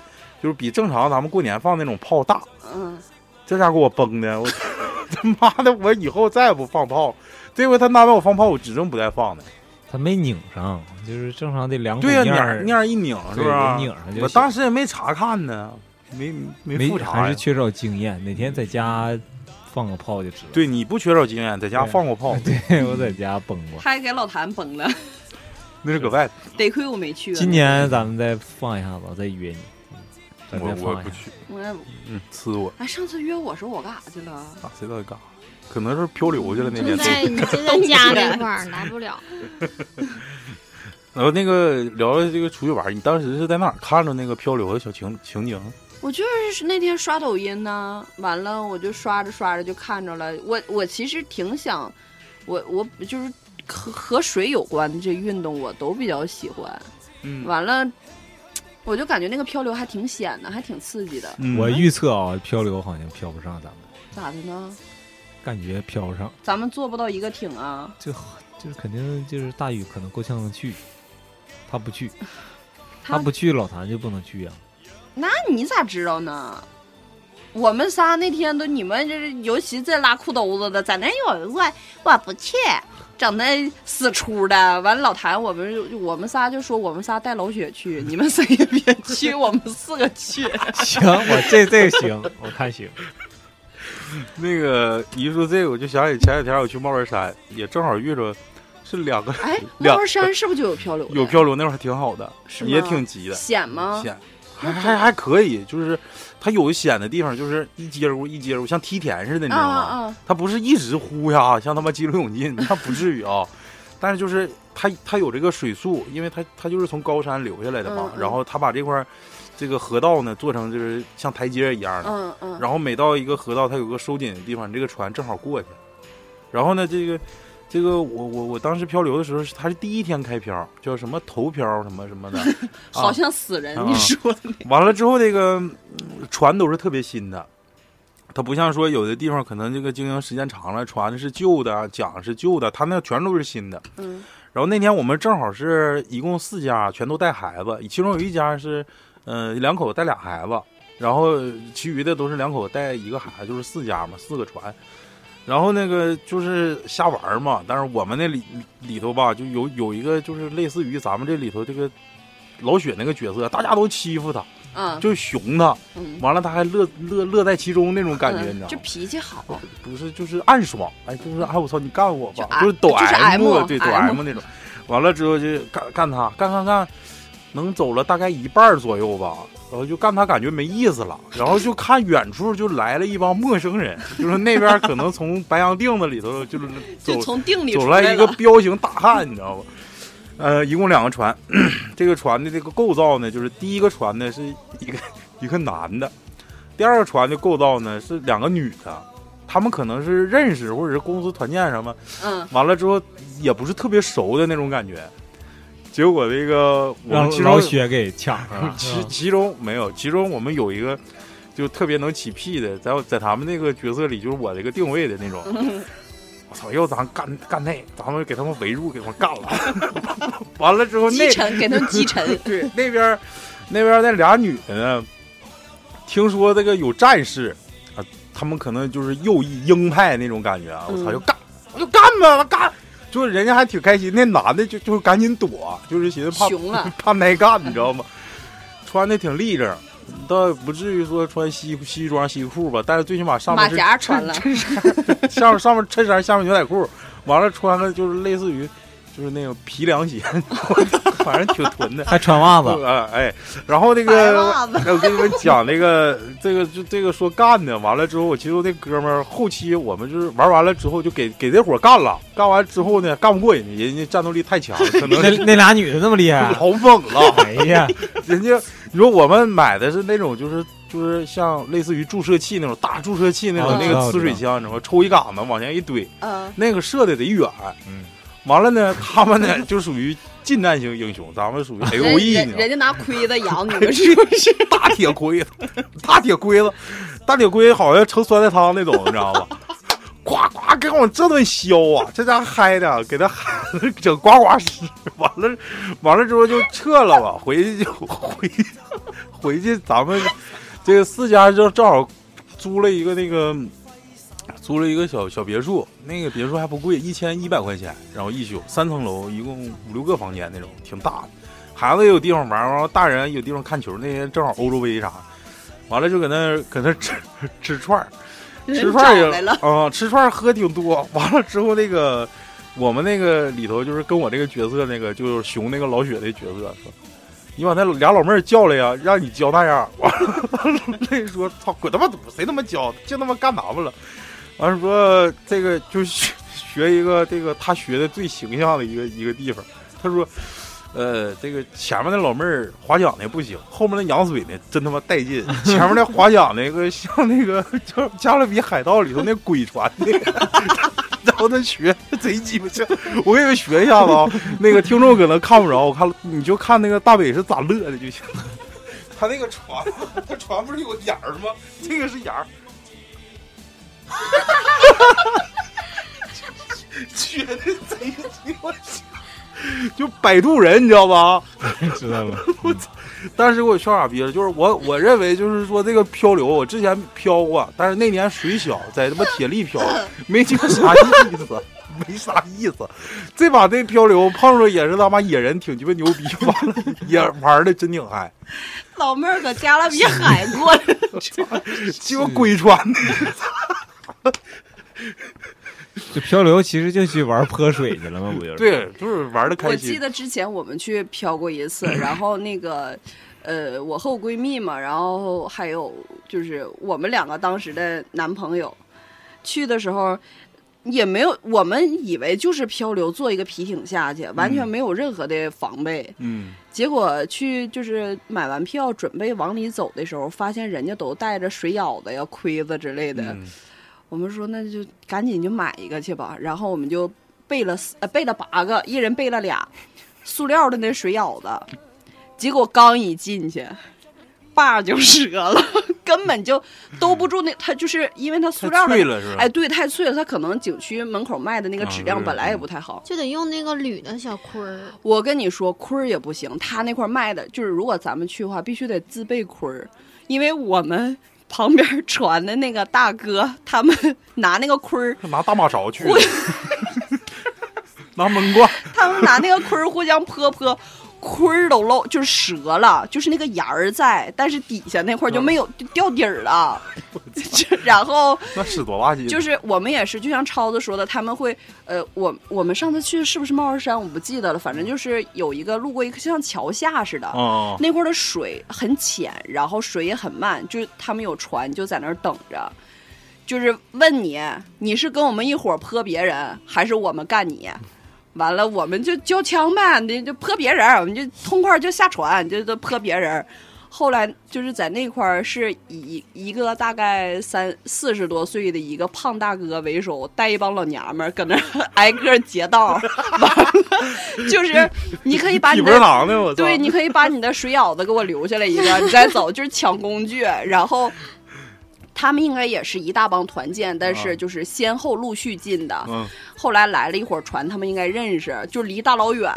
就是比正常咱们过年放那种炮大。嗯，这家给我崩的，我 他妈的，我以后再也不放炮。这回他拿把我放炮，我指定不带放的。他没拧上，就是正常的两股对呀、面儿捻儿捻儿一拧是不是？拧上就我当时也没查看呢，没没没复查呀。还是缺少经验。哪天在家放个炮就知道。对你不缺少经验，在家放过炮，对，我在家崩过。还给老谭崩了，那是搁外头。得亏我没去啊。今年咱们再放一下子，再约你，我。我不去，我嗯，呲我哎，上次约我时候我干啥去了？啊！谁知道干啥？可能是漂流去了那就年。在你就在 家那块儿来不了。然后那个聊聊这个出去玩，你当时是在哪儿看着那个漂流的小情情景？我就是那天刷抖音呢，完了我就刷着刷着就看着了。我我其实挺想，我我就是和和水有关的这运动我都比较喜欢。嗯完了，我就感觉那个漂流还挺险的，还挺刺激的。嗯我预测啊，漂流好像漂不上咱们，咋的呢？感觉飘上，咱们坐不到一个艇啊？就就是肯定就是大宇可能够呛能去，他不去，他他不去，老谭就不能去啊。那你咋知道呢？我们仨那天都，你们这尤其这拉裤兜子的，在那有我我不去，整那死出的。完了，老谭我们就我们仨就说我们仨带老雪去，你们谁也别去，我们四个去。行，我这这个行，我看行。那个一说这个，我就想起前两天我去帽儿山，也正好遇着是两个哎，两猫儿山是不是就有漂流？有漂流，那会儿还挺好的，是也挺急的，险吗？险，还还还可以，就是它有险的地方，就是一接入一接入，像梯田似的，你知啊道吗？啊啊！它不是一直呼呀，像他妈激流勇进，那不至于啊。但是就是它它有这个水速，因为它它就是从高山流下来的嘛，嗯嗯然后它把这块儿这个河道呢做成就是像台阶一样的，嗯嗯。然后每到一个河道，它有个收紧的地方，你这个船正好过去。然后呢，这个这个我我我当时漂流的时候，是它是第一天开漂，叫什么头漂什么什么的，好啊像死人，啊。你说的。那个完了之后，这个嗯船都是特别新的，它不像说有的地方可能这个经营时间长了，船是旧的，桨是旧的，它那全都是新的。嗯。然后那天我们正好是一共四家，全都带孩子，其中有一家是，呃，两口子带俩孩子，然后其余的都是两口子带一个孩子，就是四家嘛，四个船。然后那个就是瞎玩嘛，但是我们那里里头吧，就有有一个就是类似于咱们这里头这个老雪那个角色，大家都欺负他，嗯就熊他，嗯，完了他还乐乐乐在其中那种感觉，你知道吗就？脾气好。不是，就是暗爽，哎，就是哎我操，你干我吧，就就是抖 M- 对抖 M 那种。完了之后就干干他，干干干，能走了大概一半左右吧，然后就干他感觉没意思了，然后就看远处就来了一帮陌生人，就是那边可能从白洋淀子里头就是走就从定里走出来来一个彪形大汉，你知道吗？呃，一共两个船，这个船的这个构造呢，就是第一个船呢是一个 一个男的，第二个船的构造呢是两个女的，他们可能是认识或者是公司团建什么，嗯完了之后也不是特别熟的那种感觉。结果那个我让们其中老雪给抢上了。其其中没有，其中我们有一个就特别能起屁的，在在他们那个角色里，就是我这个定位的那种。我操！要咱干干那，咱们给他们围住，给他们干了。完了之后，那击沉，给他们击沉。对那边那边那俩女的呢，听说这个有战士啊，他们可能就是右翼鹰派那种感觉啊。我操，就干，我就干吧，我干。就是人家还挺开心，那男的就就赶紧躲，就是寻思怕 熊了 怕挨干，你知道吗？穿的挺立正，倒也不至于说穿西西装西裤吧，但是最起码上面马是甲穿了，上上面衬衫，下面牛仔裤，完了穿个就是类似于就是那种皮凉鞋，反正挺囤的。还穿袜子，啊，哎，然后那个，我 跟你们讲那个，这个就这个说干的，完了之后，我其实那哥们儿后期我们就是玩完了之后就给给这伙干了，干完之后呢，干不过人家，人家战斗力太强，可能那那俩女的那么厉害，老猛了，哎呀，人家你说我们买的是那种就是就是像类似于注射器那种大注射器那种、哦那个呲水枪，你知道吗？抽一杆子往前一怼，嗯，那个射的得远。嗯，完了呢，他们呢就属于近战型英雄，咱们属于 A O E 人你知道吗人家拿盔子养你们是不是？大铁盔子，大铁盔子，大铁盔好像盛酸菜汤那种，你知道吧？呱呱给我这顿削啊！这家伙嗨的，给他整呱呱湿，完了，完了之后就撤了吧，回去就 回回去，咱们这个四家就正好租了一个那个，租了一个小小别墅，那个别墅还不贵，一千一百块钱，然后一宿三层楼，一共五六个房间那种，挺大的。孩子也有地方玩，然后大人有地方看球。那天正好欧洲杯啥，完了就搁那搁那吃吃串儿，吃串儿来了，啊、吃串儿喝挺多。完了之后，那个我们那个里头就是跟我这个角色那个就是熊那个老雪的角色说，你把那俩老妹儿叫来呀，让你教那样。完了，那说操，滚他妈犊，谁他妈教，净他妈干咱们了。完了说这个就学学一个这个他学的最形象的一个一个地方。他说，呃，这个前面那老妹儿划桨的不行，后面那羊水的真他妈带劲。前面那划桨那个像那个叫《加勒比海盗》里头那鬼船那个，然后他学贼鸡巴像。我给你们学一下子啊，那个听众可能看不着，我看你就看那个大伟是咋乐的就行。他那个船，他船不是有眼儿吗？这个是眼儿。学的贼鸡巴像，就摆渡人，你知道吧？知道了。当时给我笑傻逼了，就是我我认为就是说这个漂流，我之前漂过，但是那年水小，在他妈铁力漂，没听啥意思，没啥意思。这把这漂流碰着也是他妈野人，挺鸡巴牛逼，完了也玩的真挺嗨，老妹儿搁加勒比海过来，鸡巴鬼船的，就漂流其实就去玩泼水去了嘛，不就是？对，就是玩的开心我记。得之前我们去漂过一次，然后那个，呃，我和我闺蜜嘛，然后还有就是我们两个当时的男朋友，去的时候也没有，我们以为就是漂流，坐一个皮艇下去，完全没有任何的防备。嗯，结果去就是买完票准备往里走的时候，发现人家都带着水舀子呀、盔子之类的。嗯我们说那就赶紧就买一个去吧，然后我们就备了四呃备了八个，一人备了俩塑料的那水舀子，结果刚一进去，把就折了，根本就兜不住那，它就是因为它塑料的太脆了是吧？哎，对，太脆了，它可能景区门口卖的那个质量本来也不太好。就得用那个铝的小盔儿。我跟你说，盔儿也不行，他那块儿卖的就是，如果咱们去的话，必须得自备盔儿，因为我们旁边船的那个大哥，他们拿那个盔儿，拿大马勺去，拿闷罐，他们拿那个盔儿互相泼泼，盔儿都漏，就是折了，就是那个沿儿在，但是底下那块儿就没有就掉底儿了，就然后。那使多？就是我们也是，就像超子说的，他们会，呃，我我们上次去是不是帽儿山，我不记得了，反正就是有一个路过一个像桥下似的，啊，那块儿的水很浅，然后水也很慢，就他们有船就在那儿等着，就是问你，你是跟我们一伙儿泼别人，还是我们干你？完了，我们就交枪呗，你就泼别人，我们就痛快就下船，就都泼别人。后来就是在那块儿是以一个大概三四十多岁的一个胖大哥为首，带一帮老娘们儿搁那儿 挨个劫道，完了就是你可以把你 屁的！对，你可以把你的水舀子给我留下来一个，你再走就是抢工具。然后他们应该也是一大帮团建，但是啊就是先后陆续进的。嗯，后来来了一会儿船，他们应该认识，就离大老远，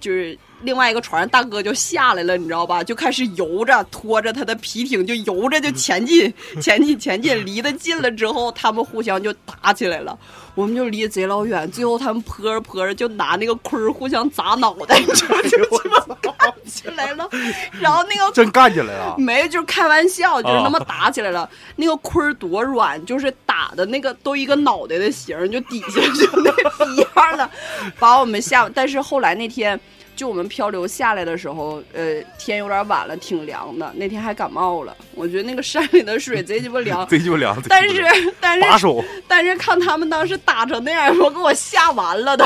就是另外一个船上大哥就下来了，你知道吧？就开始游着，拖着他的皮艇就游着就前进，前进，前进。离得近了之后，他们互相就打起来了。我们就离贼老远，最后他们泼着泼着就拿那个盔儿互相砸脑袋，就就这么干起来了。然后那个真干起来了。没，就是开玩笑，就是啊那么打起来了。那个盔儿多软，就是打的那个都一个脑袋的形儿，就底下就那逼样了，把我们吓。但是后来那天，就我们漂流下来的时候，呃，天有点晚了，挺凉的。那天还感冒了，我觉得那个山里的水贼鸡巴凉。贼鸡巴凉，但是但是但是看他们当时打成那样，我给我吓完了都，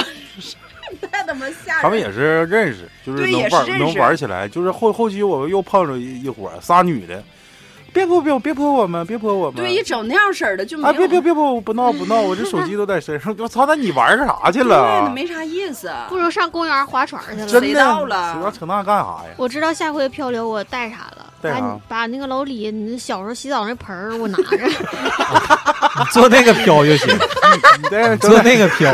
太他妈吓人。他们也是认识，就是能玩是能玩起来。就是后后期我们又碰着一一伙仨女的，别泼别别泼我们，别泼我们。对，一整那样式儿的就没啊，有。别别别泼，不闹不闹，我这手机都在身上。我操，那你玩个啥去对，了？没啥意思。不如上公园划船去了。谁真的，到了谁要扯那干啥呀？我知道下回漂流我带啥了，带啥把你把那个老李你小时候洗澡那盆儿我拿着，你坐那个漂就行，你在坐那个漂。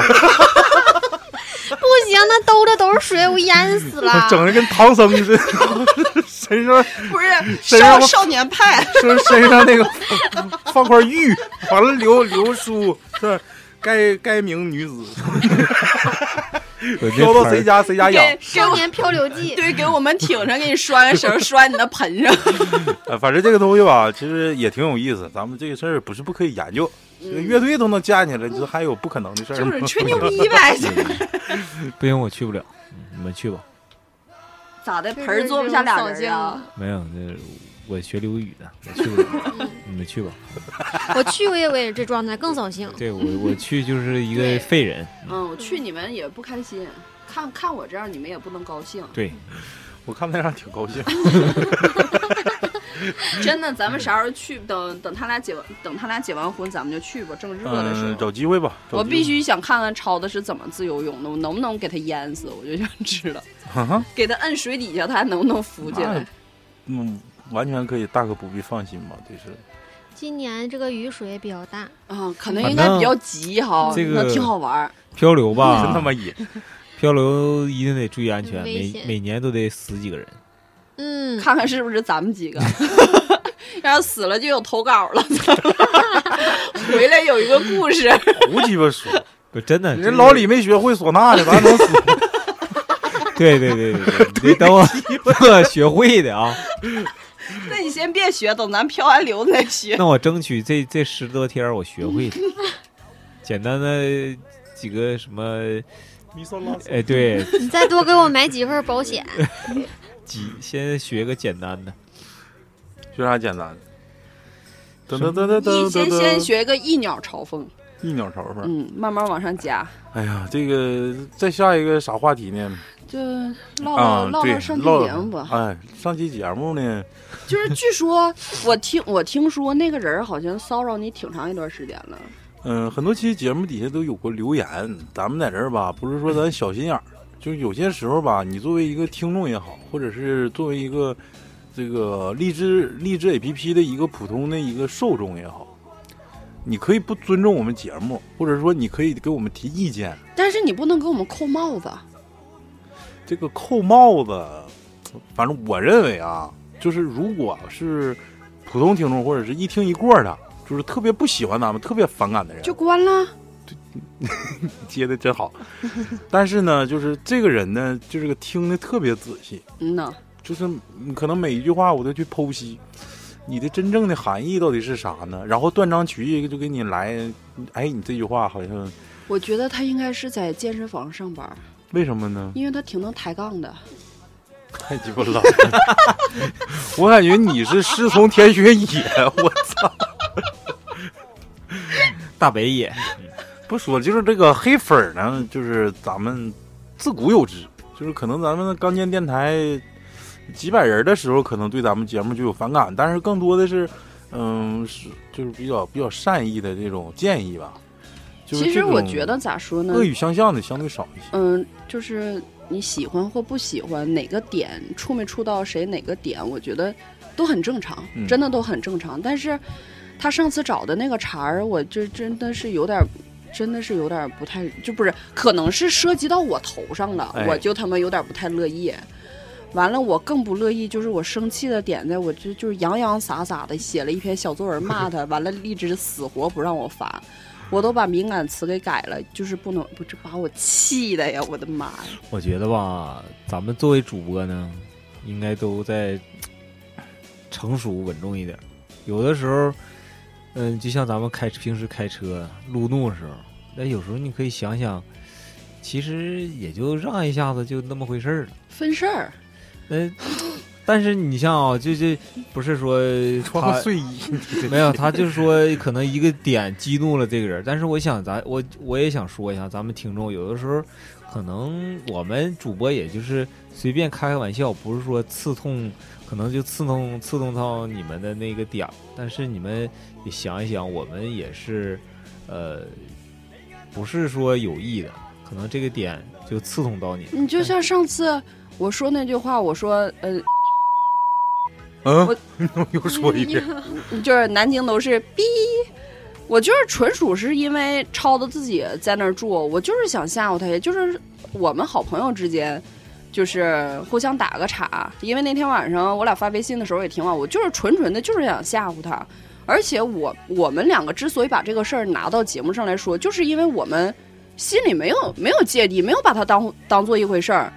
那兜的都是水，我淹死了。整的跟唐僧似的，身上不是身上少少年派，身身上那个放块玉，完了留留书是吧？该该名女子，飘到谁家谁家养少年漂流记，对，给我们挺上，给你拴个 绳，拴你的盆上。呃，反正这个东西吧，其实也挺有意思。咱们这个事儿不是不可以研究，这个乐队都能建起来，这还有不可能的事儿？就是吹牛逼 呗，不行，我去不了，嗯你们去吧。咋的？盆儿坐不下俩人啊？没有，那我学刘宇的，我去不了，你们去吧。我去过也我也是这状态，更扫兴。对我我去就是一个废人，嗯，我去你们也不开心，看看我这样，你们也不能高兴。对，我看那样挺高兴。真的，咱们啥时候去？等等他俩结完，等他俩结完婚，咱们就去吧。正热的时嗯，候，找机会吧。找我必须想看看超子是怎么自由泳的，我能不能给他淹死？我就想知道，给他摁水底下，他还能不能浮起来？嗯，完全可以，大可不必放心吧，这是。今年这个雨水比较大，啊，可能应该比较急哈，这个挺好玩儿。漂流真他吧，妈野！漂流一定得注意安全，每每年都得死几个人。嗯，看看是不是咱们几个，要是死了就有投稿了，回来有一个故事。胡鸡巴说，不真的，人老李没学会唢呐呢，咱能死？对对对对对，你得等我等我学会的啊。那你先别学，等咱漂完流再学。那我争取这这十多天我学会的，简单的几个什么，哎，对，你再多给我买几份保险。几先学个简单的。学啥简单的？噔噔噔噔噔噔一先先，学个一鸟朝凤，一鸟朝凤。嗯，慢慢往上加，哎呀，这个再下一个啥话题呢？就唠啊唠，唠对唠上期节目吧。哎，上期节目呢，就是据说我听我听说那个人好像骚扰你挺长一段时间了。嗯，很多期节目底下都有过留言，咱们在这儿吧，不是说咱小心眼儿，就是有些时候吧，你作为一个听众也好，或者是作为一个这个励志励志 APP 的一个普通的一个受众也好，你可以不尊重我们节目，或者说你可以给我们提意见。但是你不能给我们扣帽子，这个扣帽子，反正我认为啊，就是如果是普通听众或者是一听一过的，就是特别不喜欢咱们、特别反感的人，就关了。接的真好。但是呢，就是这个人呢，就是个听的特别仔细，嗯呐，就是你可能每一句话我都去剖析，你的真正的含义到底是啥呢？然后断章取义就给你来，哎，你这句话好像我觉得他应该是在健身房上班，为什么呢？因为他挺能抬杠的。太鸡巴冷了！我感觉你是师从天学野，我操！大北野，不说，就是这个黑粉儿呢，就是咱们自古有之，就是可能咱们刚建电台几百人的时候，可能对咱们节目就有反感，但是更多的是，嗯，是就是比较比较善意的这种建议吧。就是其实我觉得咋说呢？恶语相向的相对少一些。嗯，就是你喜欢或不喜欢哪个点触没触到谁哪个点，我觉得都很正常，嗯真的都很正常。但是他上次找的那个茬儿，我就真的是有点儿。真的是有点儿不太，就不是，可能是涉及到我头上了，哎我就他妈有点儿不太乐意。完了，我更不乐意，就是我生气的点在我就就是洋洋洒洒的写了一篇小作文骂他，完了一直死活不让我发，我都把敏感词给改了，就是不能，不是把我气的呀！我的妈呀！我觉得吧，咱们作为主播呢，应该都在成熟稳重一点。有的时候，嗯，就像咱们开平时开车路怒的时候，那有时候你可以想想，其实也就让一下子就那么回事儿了。分事儿，那但是你像啊，就这不是说 穿个睡衣，没有，他就是说可能一个点激怒了这个人，但是我想咱我我也想说一下，咱们听众有的时候可能我们主播也就是随便开开玩笑，不是说刺痛，可能就刺痛刺痛到你们的那个点儿，但是你们也想一想，我们也是呃不是说有意的，可能这个点就刺痛到你。你就像上次我说那句话，我说呃，嗯我，又说一遍，就是南京都是逼，我就是纯属是因为超子自己在那儿住，我就是想吓唬他，也就是我们好朋友之间。就是互相打个岔，因为那天晚上我俩发微信的时候也挺晚，我就是纯纯的，就是想吓唬他。而且我我们两个之所以把这个事儿拿到节目上来说，就是因为我们心里没有没有芥蒂，没有把它当当做一回事儿。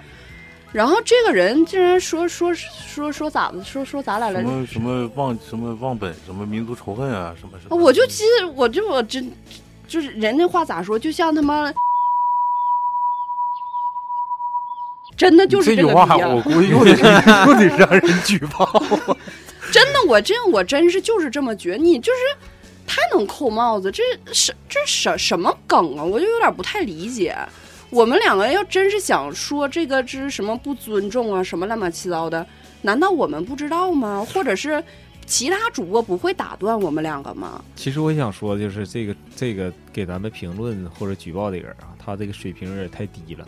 然后这个人竟然说说说说咋的，说说咋来了什？么什么忘什么忘本，什么民族仇恨啊，什么什么。我就记得，我就我真就是人那话咋说，就像他妈。真的就是这句话，我估计又得又得让人举报。真的，我这我真是就是这么觉得，你就是太能扣帽子，这是这什什么梗啊？我就有点不太理解。我们两个要真是想说这个这是什么不尊重啊，什么乱八七糟的，难道我们不知道吗？或者是其他主播不会打断我们两个吗？其实我想说的就是这个这个给咱们评论或者举报的人啊，他这个水平有点太低了，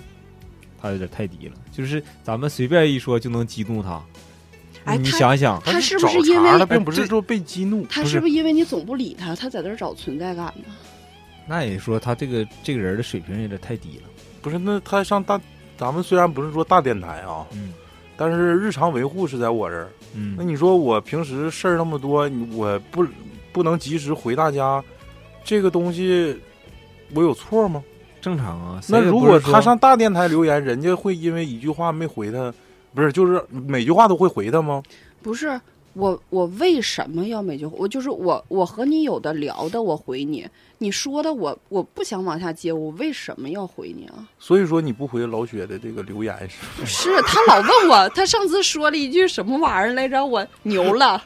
他有点太低了。就是咱们随便一说就能激怒他，哎你想想，他是不是因为他，并不是说被激怒。他是是不是因为你总不理他，他在那儿找存在感呢？那也说他这个这个人的水平有点太低了。不是，那他上大，咱们虽然不是说大电台啊，嗯但是日常维护是在我这儿。那嗯，你说我平时事儿那么多，我不不能及时回大家，这个东西我有错吗？正常啊。那如果他上大电台留言，人家会因为一句话没回他，不是就是每句话都会回他吗？不是我，我为什么要每句话？我就是我，我和你有的聊的，我回你；你说的我，我不想往下接，我为什么要回你啊？所以说你不回老雪的这个留言是，是他老问我，他上次说了一句什么玩意儿来着？我牛了，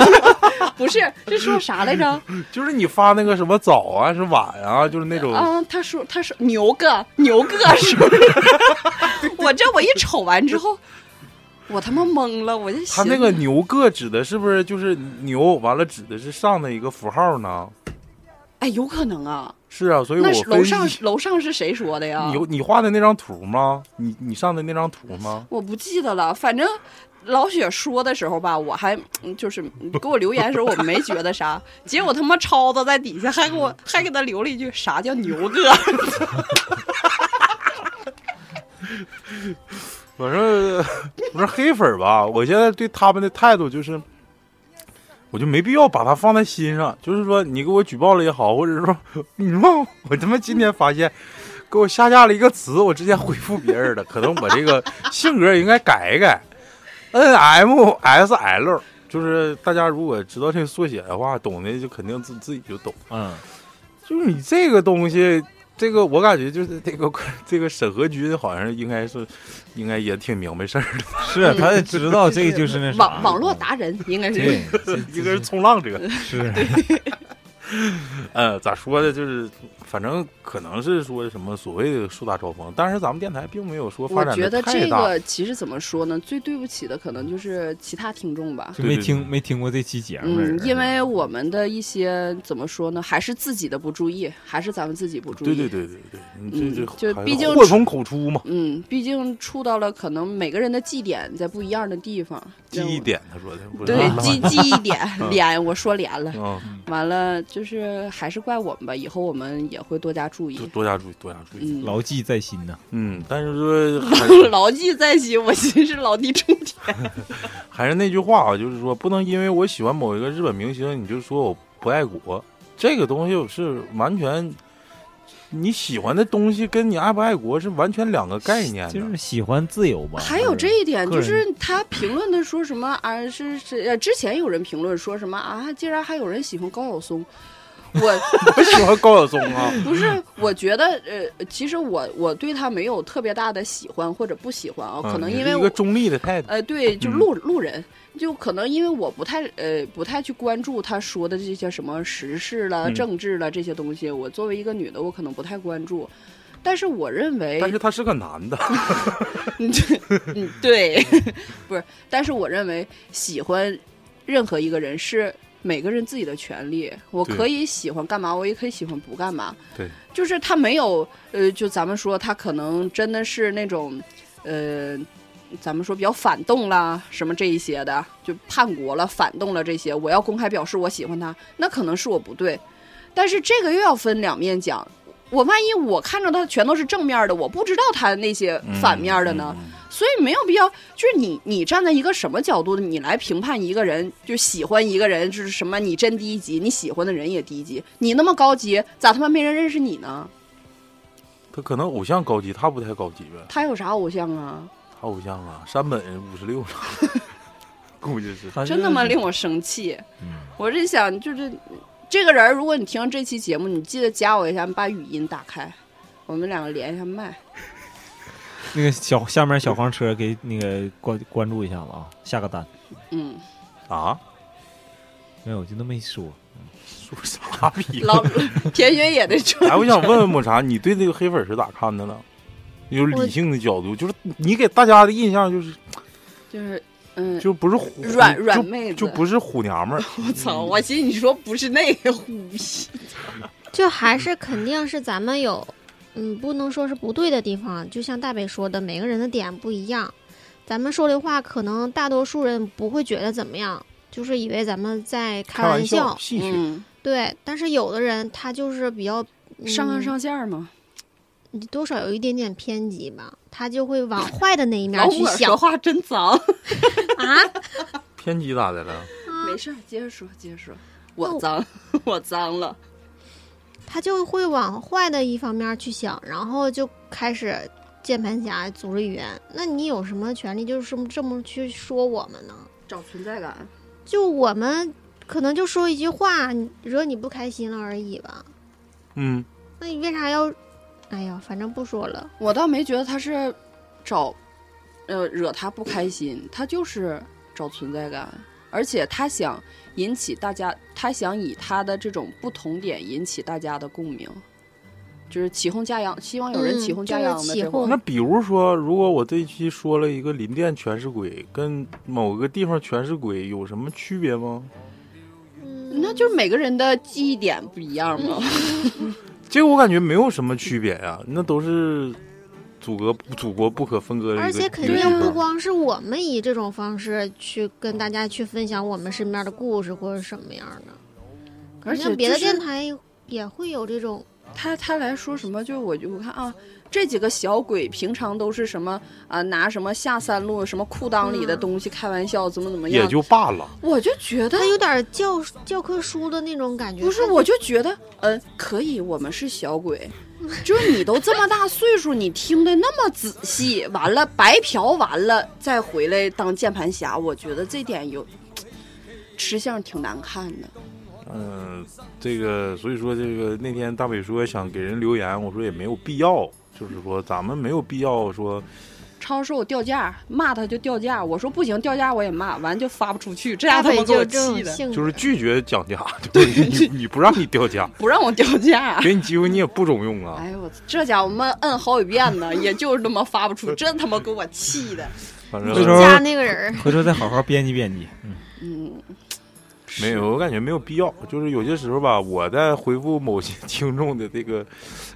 不是，这说啥来着？就是你发那个什么早啊是晚啊，就是那种啊，他说他说牛哥牛哥是不是？我这我一瞅完之后，我他妈懵了，我就他那个牛个指的是不是就是牛？完了指的是上的一个符号呢？哎，有可能啊。是啊，所以我那楼上楼上是谁说的呀？你你画的那张图吗？你你上的那张图吗？我不记得了，反正老雪说的时候吧，我还嗯就是给我留言的时候，我没觉得啥，结果他妈超子在底下还给我还给他留了一句啥叫牛哥，反正 我说黑粉儿吧，我现在对他们的态度就是，我就没必要把他放在心上。就是说，你给我举报了也好，或者说，你说我他妈今天发现给我下架了一个词，我直接回复别人的，可能我这个性格应该改一改。N M S L，就是大家如果知道这个缩写的话，懂的就肯定自自己就懂。嗯，就是你这个东西，这个我感觉就是这个这个审核局好像应该是，应该也挺明白事儿的，是他也知道这个就是那啥网网络达人应该是对，应该是 冲浪者。是 呃，咋说呢？就是反正可能是说什么所谓的树大招风，但是咱们电台并没有说发展我觉得这的太大。个其实怎么说呢？最对不起的可能就是其他听众吧。就没听没听过这期节目嗯，因为我们的一些怎么说呢，还是自己的不注意，还是咱们自己不注意。对对对对对，你这嗯就毕竟祸从口出嘛，嗯，毕竟触到了可能每个人的记点在不一样的地方。记忆点，他说的对吧记记忆点连，我说连了。嗯，完了，就是还是怪我们吧，以后我们也会多加注意多。加注意，多加注意。嗯，牢记在心呐。嗯，但是说还是 牢记在心，我真是老弟重点。还是那句话啊，就是说不能因为我喜欢某一个日本明星，你就说我不爱国。这个东西是完全你喜欢的东西跟你爱不爱国是完全两个概念。就是喜欢自由吧。还有这一点，就是他评论的说什么啊？是是呃，之前有人评论说什么啊？竟然还有人喜欢高晓松。我我喜欢高晓松啊，不是，我觉得呃，其实我我对他没有特别大的喜欢或者不喜欢啊，可能因为一个中立的态度。呃，对，就嗯路路人，就可能因为我不太呃不太去关注他说的这些什么时事了、嗯政治了这些东西，我作为一个女的，我可能不太关注。但是我认为，但是他是个男的，嗯嗯对，不是，但是我认为喜欢任何一个人是每个人自己的权利，我可以喜欢干嘛，我也可以喜欢不干嘛。对，就是他没有呃，就咱们说他可能真的是那种呃。咱们说比较反动啦，什么这一些的，就叛国了、反动了这些，我要公开表示我喜欢他，那可能是我不对，但是这个又要分两面讲。我万一我看着他全都是正面的，我不知道他那些反面的呢，嗯？嗯所以没有必要，就是你你站在一个什么角度，你来评判一个人，就喜欢一个人，就是什么你真低级，你喜欢的人也低级，你那么高级，咋他妈没人认识你呢？他可能偶像高级，他不太高级呗。他有啥偶像啊？他偶像啊，山本五十六，估计是。真他妈令我生气！嗯我是想，就是这个人，如果你听这期节目，你记得加我一下，你把语音打开，我们两个连一下麦。那个小下面小黄车给那个关关注一下子啊，下个单。嗯，啊，没有，就那么一说。说啥逼？老田学也得说，哎，我想问问抹茶，你对这个黑粉是咋看的呢？有理性的角度，就是你给大家的印象就是就是嗯，就不是虎软软妹子就不是虎娘们儿。我操！我寻思你说不是那个虎皮，就还是肯定是咱们有，嗯，不能说是不对的地方。就像大北说的，每个人的点不一样，咱们说的话可能大多数人不会觉得怎么样，就是以为咱们在开开玩玩笑。戏谑。嗯，对，但是有的人他就是比较、嗯、上纲上线嘛。你多少有一点点偏激吧，他就会往坏的那一 面去想我说话真脏。啊。偏激咋的了？没事儿，接着说，接着说。我脏，我脏了。他就会往坏的一方面去想，然后就开始键盘侠组织语言。那你有什么权利就是这么这么去说我们呢？找存在感。就我们可能就说一句话，惹你不开心了而已吧。嗯，那你为啥要？哎呀，反正不说了。我倒没觉得他是找，呃，惹他不开心，他就是找存在感，而且他想引起大家，他想以他的这种不同点引起大家的共鸣，就是起哄架秧，希望有人嗯起哄架就是秧的那比如说，如果我这一期说了一个林甸全是鬼，跟某个地方全是鬼有什么区别吗？嗯，那就是每个人的记忆点不一样嘛。这个我感觉没有什么区别呀、那都是祖国祖国不可分割的。而且肯定不光是我们以这种方式去跟大家去分享我们身边的故事或者什么样的，而且别的电台也会有这种。他他来说什么？就我就我看啊，这几个小鬼平常都是什么啊、拿什么下三路什么裤裆里的嗯东西开玩笑，怎么怎么样？也就罢了。我就觉得他有点教教科书的那种感觉。不是，我就觉得，嗯，可以，我们是小鬼，就是你都这么大岁数，你听的那么仔细，完了白嫖完了再回来当键盘侠，我觉得这点有 吃相挺难看的。嗯、这个所以说这个那天大伟说想给人留言，我说也没有必要，就是说咱们没有必要说超说我掉价，骂他就掉价，我说不行，掉价我也骂，完就发不出去，这大北样他妈给我气的，就是拒绝讲价，就是你 你不让你掉价，不让我掉价。给你机会你也不中用啊。哎呦我这家伙们摁好几遍呢，也就是他妈发不出，真他妈给我气的。反正回头加那个人，回头再好好编辑编辑。嗯，嗯，没有，我感觉没有必要。就是有些时候吧，我在回复某些 听众的这个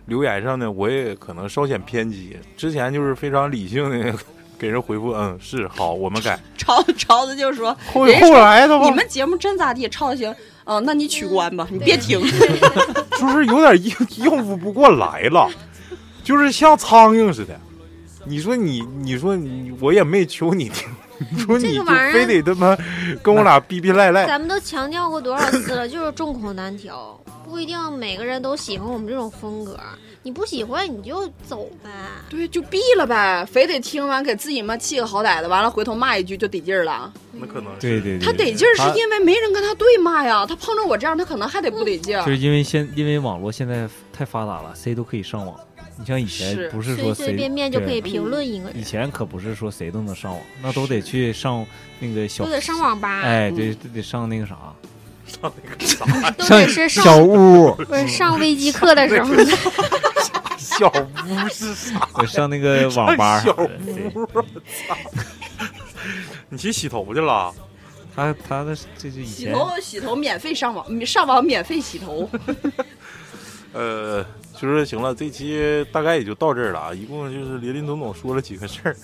留言上呢，我也可能稍显偏激。之前就是非常理性的 给人回复，嗯，是好，我们改。超超子就说后后来的话你，们节目真咋地？超行，嗯、那你取关吧，你别听。就是有点应应付不过来了，就是像苍蝇似的。你说你，你说你，我也没求你听，你 说你就这玩意非得他妈跟我俩逼逼赖赖。咱们都强调过多少次了，就是众口难调，不一定每个人都喜欢我们这种风格。你不喜欢你就走呗。对，就毙了呗，非得听完给自己妈气个好歹的，完了回头骂一句就得劲儿了。那可能是对对对，他得劲儿是因为没人跟他对骂呀，他碰着我这样，他可能还得不得劲儿。就是因为现因为网络现在太发达了，谁都可以上网。你像以前不是说随随便便就可以评论一个人，以前可不是说谁都能上网，那都得去上那个小都得上网吧，哎，嗯对，都得上那个啥，上那个啥都得是小屋，不是上微机课的时候，小屋是啥？对上那个网吧小屋，我操！你去洗头去了？他他的这就以前洗头洗头免费上网，上网免费洗头。呃，就是行了，这期大概也就到这儿了啊。一共就是林林总总说了几个事儿，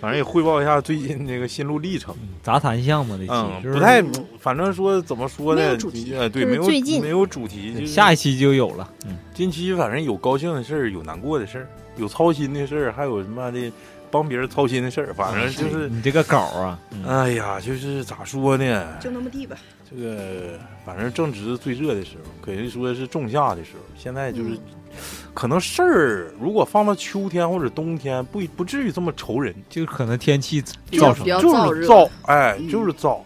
反正也汇报一下最近那个心路历程。杂谈项目这期，嗯，不太，反正说怎么说呢没有主题？呃，对，没有最近没有主题。就是下一期就有了。嗯，近期反正有高兴的事儿，有难过的事儿，有操心的事儿，还有什么的帮别人操心的事儿，反正就是，你这个稿啊，嗯哎呀，就是咋说呢？就那么地吧。这个反正正值最热的时候，可以说是仲夏的时候。现在就是，可能事儿如果放到秋天或者冬天，不不至于这么愁人，就可能天气造成就是燥，哎，嗯就是燥。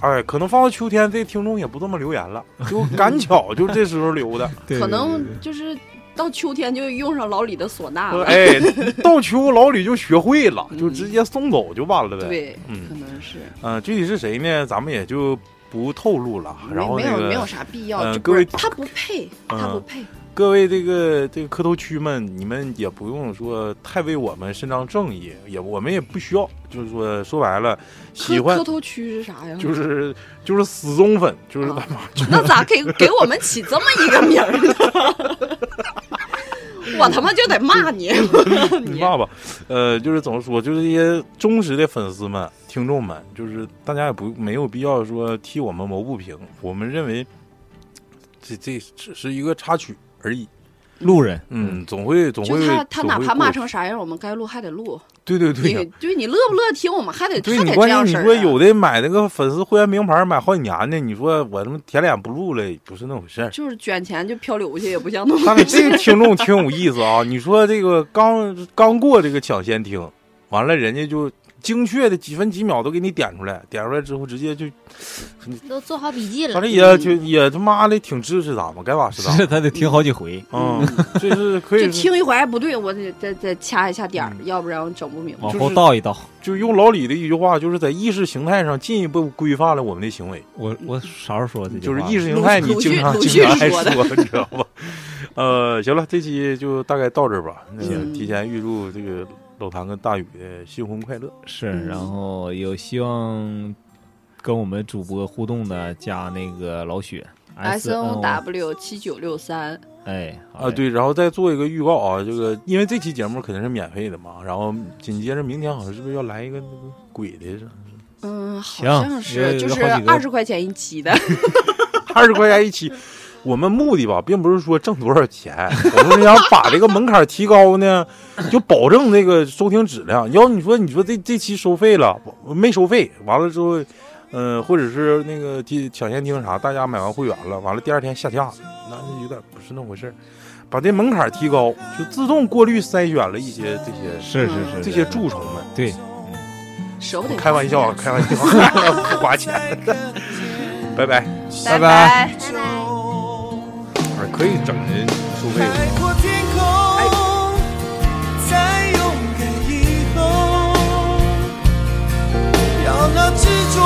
哎，可能放到秋天，这听众也不这么留言了，就赶巧就这时候留的。对可能就是到秋天就用上老李的唢呐了。哎，到秋老李就学会了，嗯就直接送走就完了呗。对，嗯可能是。嗯、具体是谁呢？咱们也就不透露了。然后没那个没有没有啥必要，这嗯各位他不配，他不嗯配。各位这个这个磕头区们，你们也不用说太为我们伸张正义，也我们也不需要，就是说说白了，喜欢磕磕头区是啥呀？就是就是死忠粉，就是他妈那咋给给我们起这么一个名儿呢？我他妈就得骂你！你骂吧，呃，就是怎么说，就是一些忠实的粉丝们、听众们，就是大家也不没有必要说替我们谋不平，我们认为这这只是一个插曲而已。路人，嗯，总会总会就他他哪怕骂成啥样，我们该录还得录。对对对对你乐不乐听，我们还得对你关键你说有的买那个粉丝会员名牌买好几年的，你说我他妈舔脸不录了，不是那回事儿。就是卷钱就漂流去，也不像那么但是这个听众挺有意思啊！你说这个刚刚过这个抢先听，完了人家就精确的几分几秒都给你点出来，点出来之后直接就，都做好笔记了反。正也就也他妈的挺支持咱们，该咋是咋。是他得听好几回。嗯，这是可以，就听一回还不对，我得再再掐一下点儿，嗯要不然我整不明白。往后倒一倒，就用老李的一句话，就是在意识形态上进一步规范了我们的行为。我我啥时候说的？就是意识形态，你经常经常爱说，你知道吧？呃，行了，这期就大概到这儿吧。那个嗯提前预祝这个老谭跟大宇的新婚快乐。是，嗯然后有希望跟我们主播互动的，加那个老雪 S N O W 七九六三，哎啊，，对，然后再做一个预告啊，这个因为这期节目肯定是免费的嘛，然后紧接着明天好像是不是要来一个那个鬼的是嗯，好像是就是二十块钱一期的，二十块钱一期？我们目的吧，并不是说挣多少钱，我们是想把这个门槛提高呢，就保证这个收听质量。要你说，你说这这期收费了，没收费，完了之后，嗯、或者是那个提抢先听啥，大家买完会员了，完了第二天下架，那是有点不是那回事儿。把这门槛提高，就自动过滤筛选了一些这些是是是，这些蛀虫们。对，舍不得开玩笑啊，开玩笑，不 花钱。拜拜，拜拜拜拜。拜拜。哎可以整人收费。海阔天空，在勇敢以后，要那执着，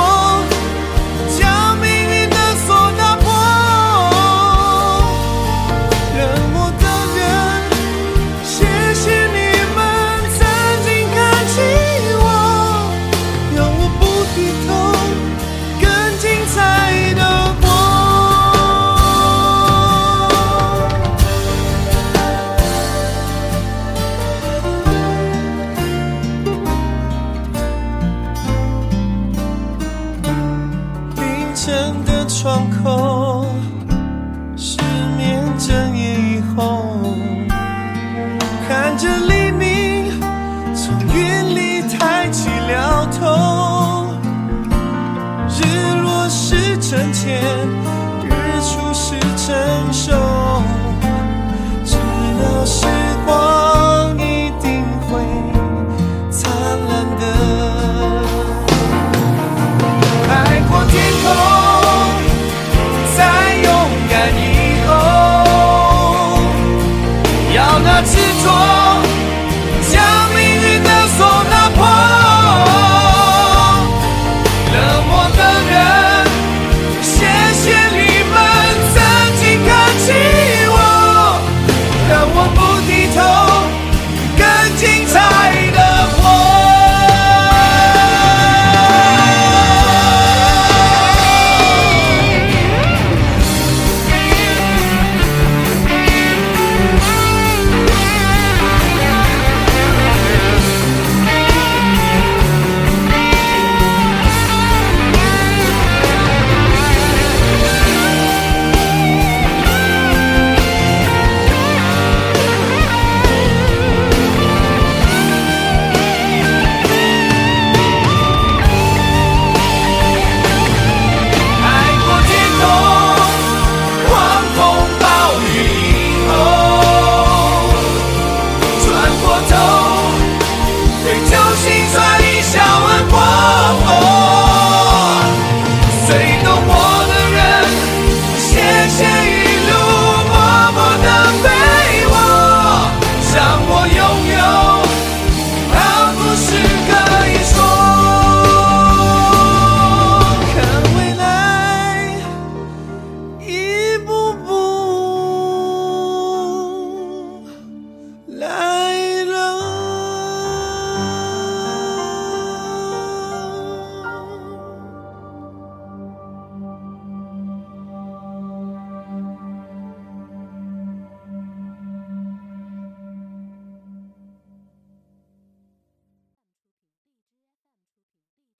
深浅，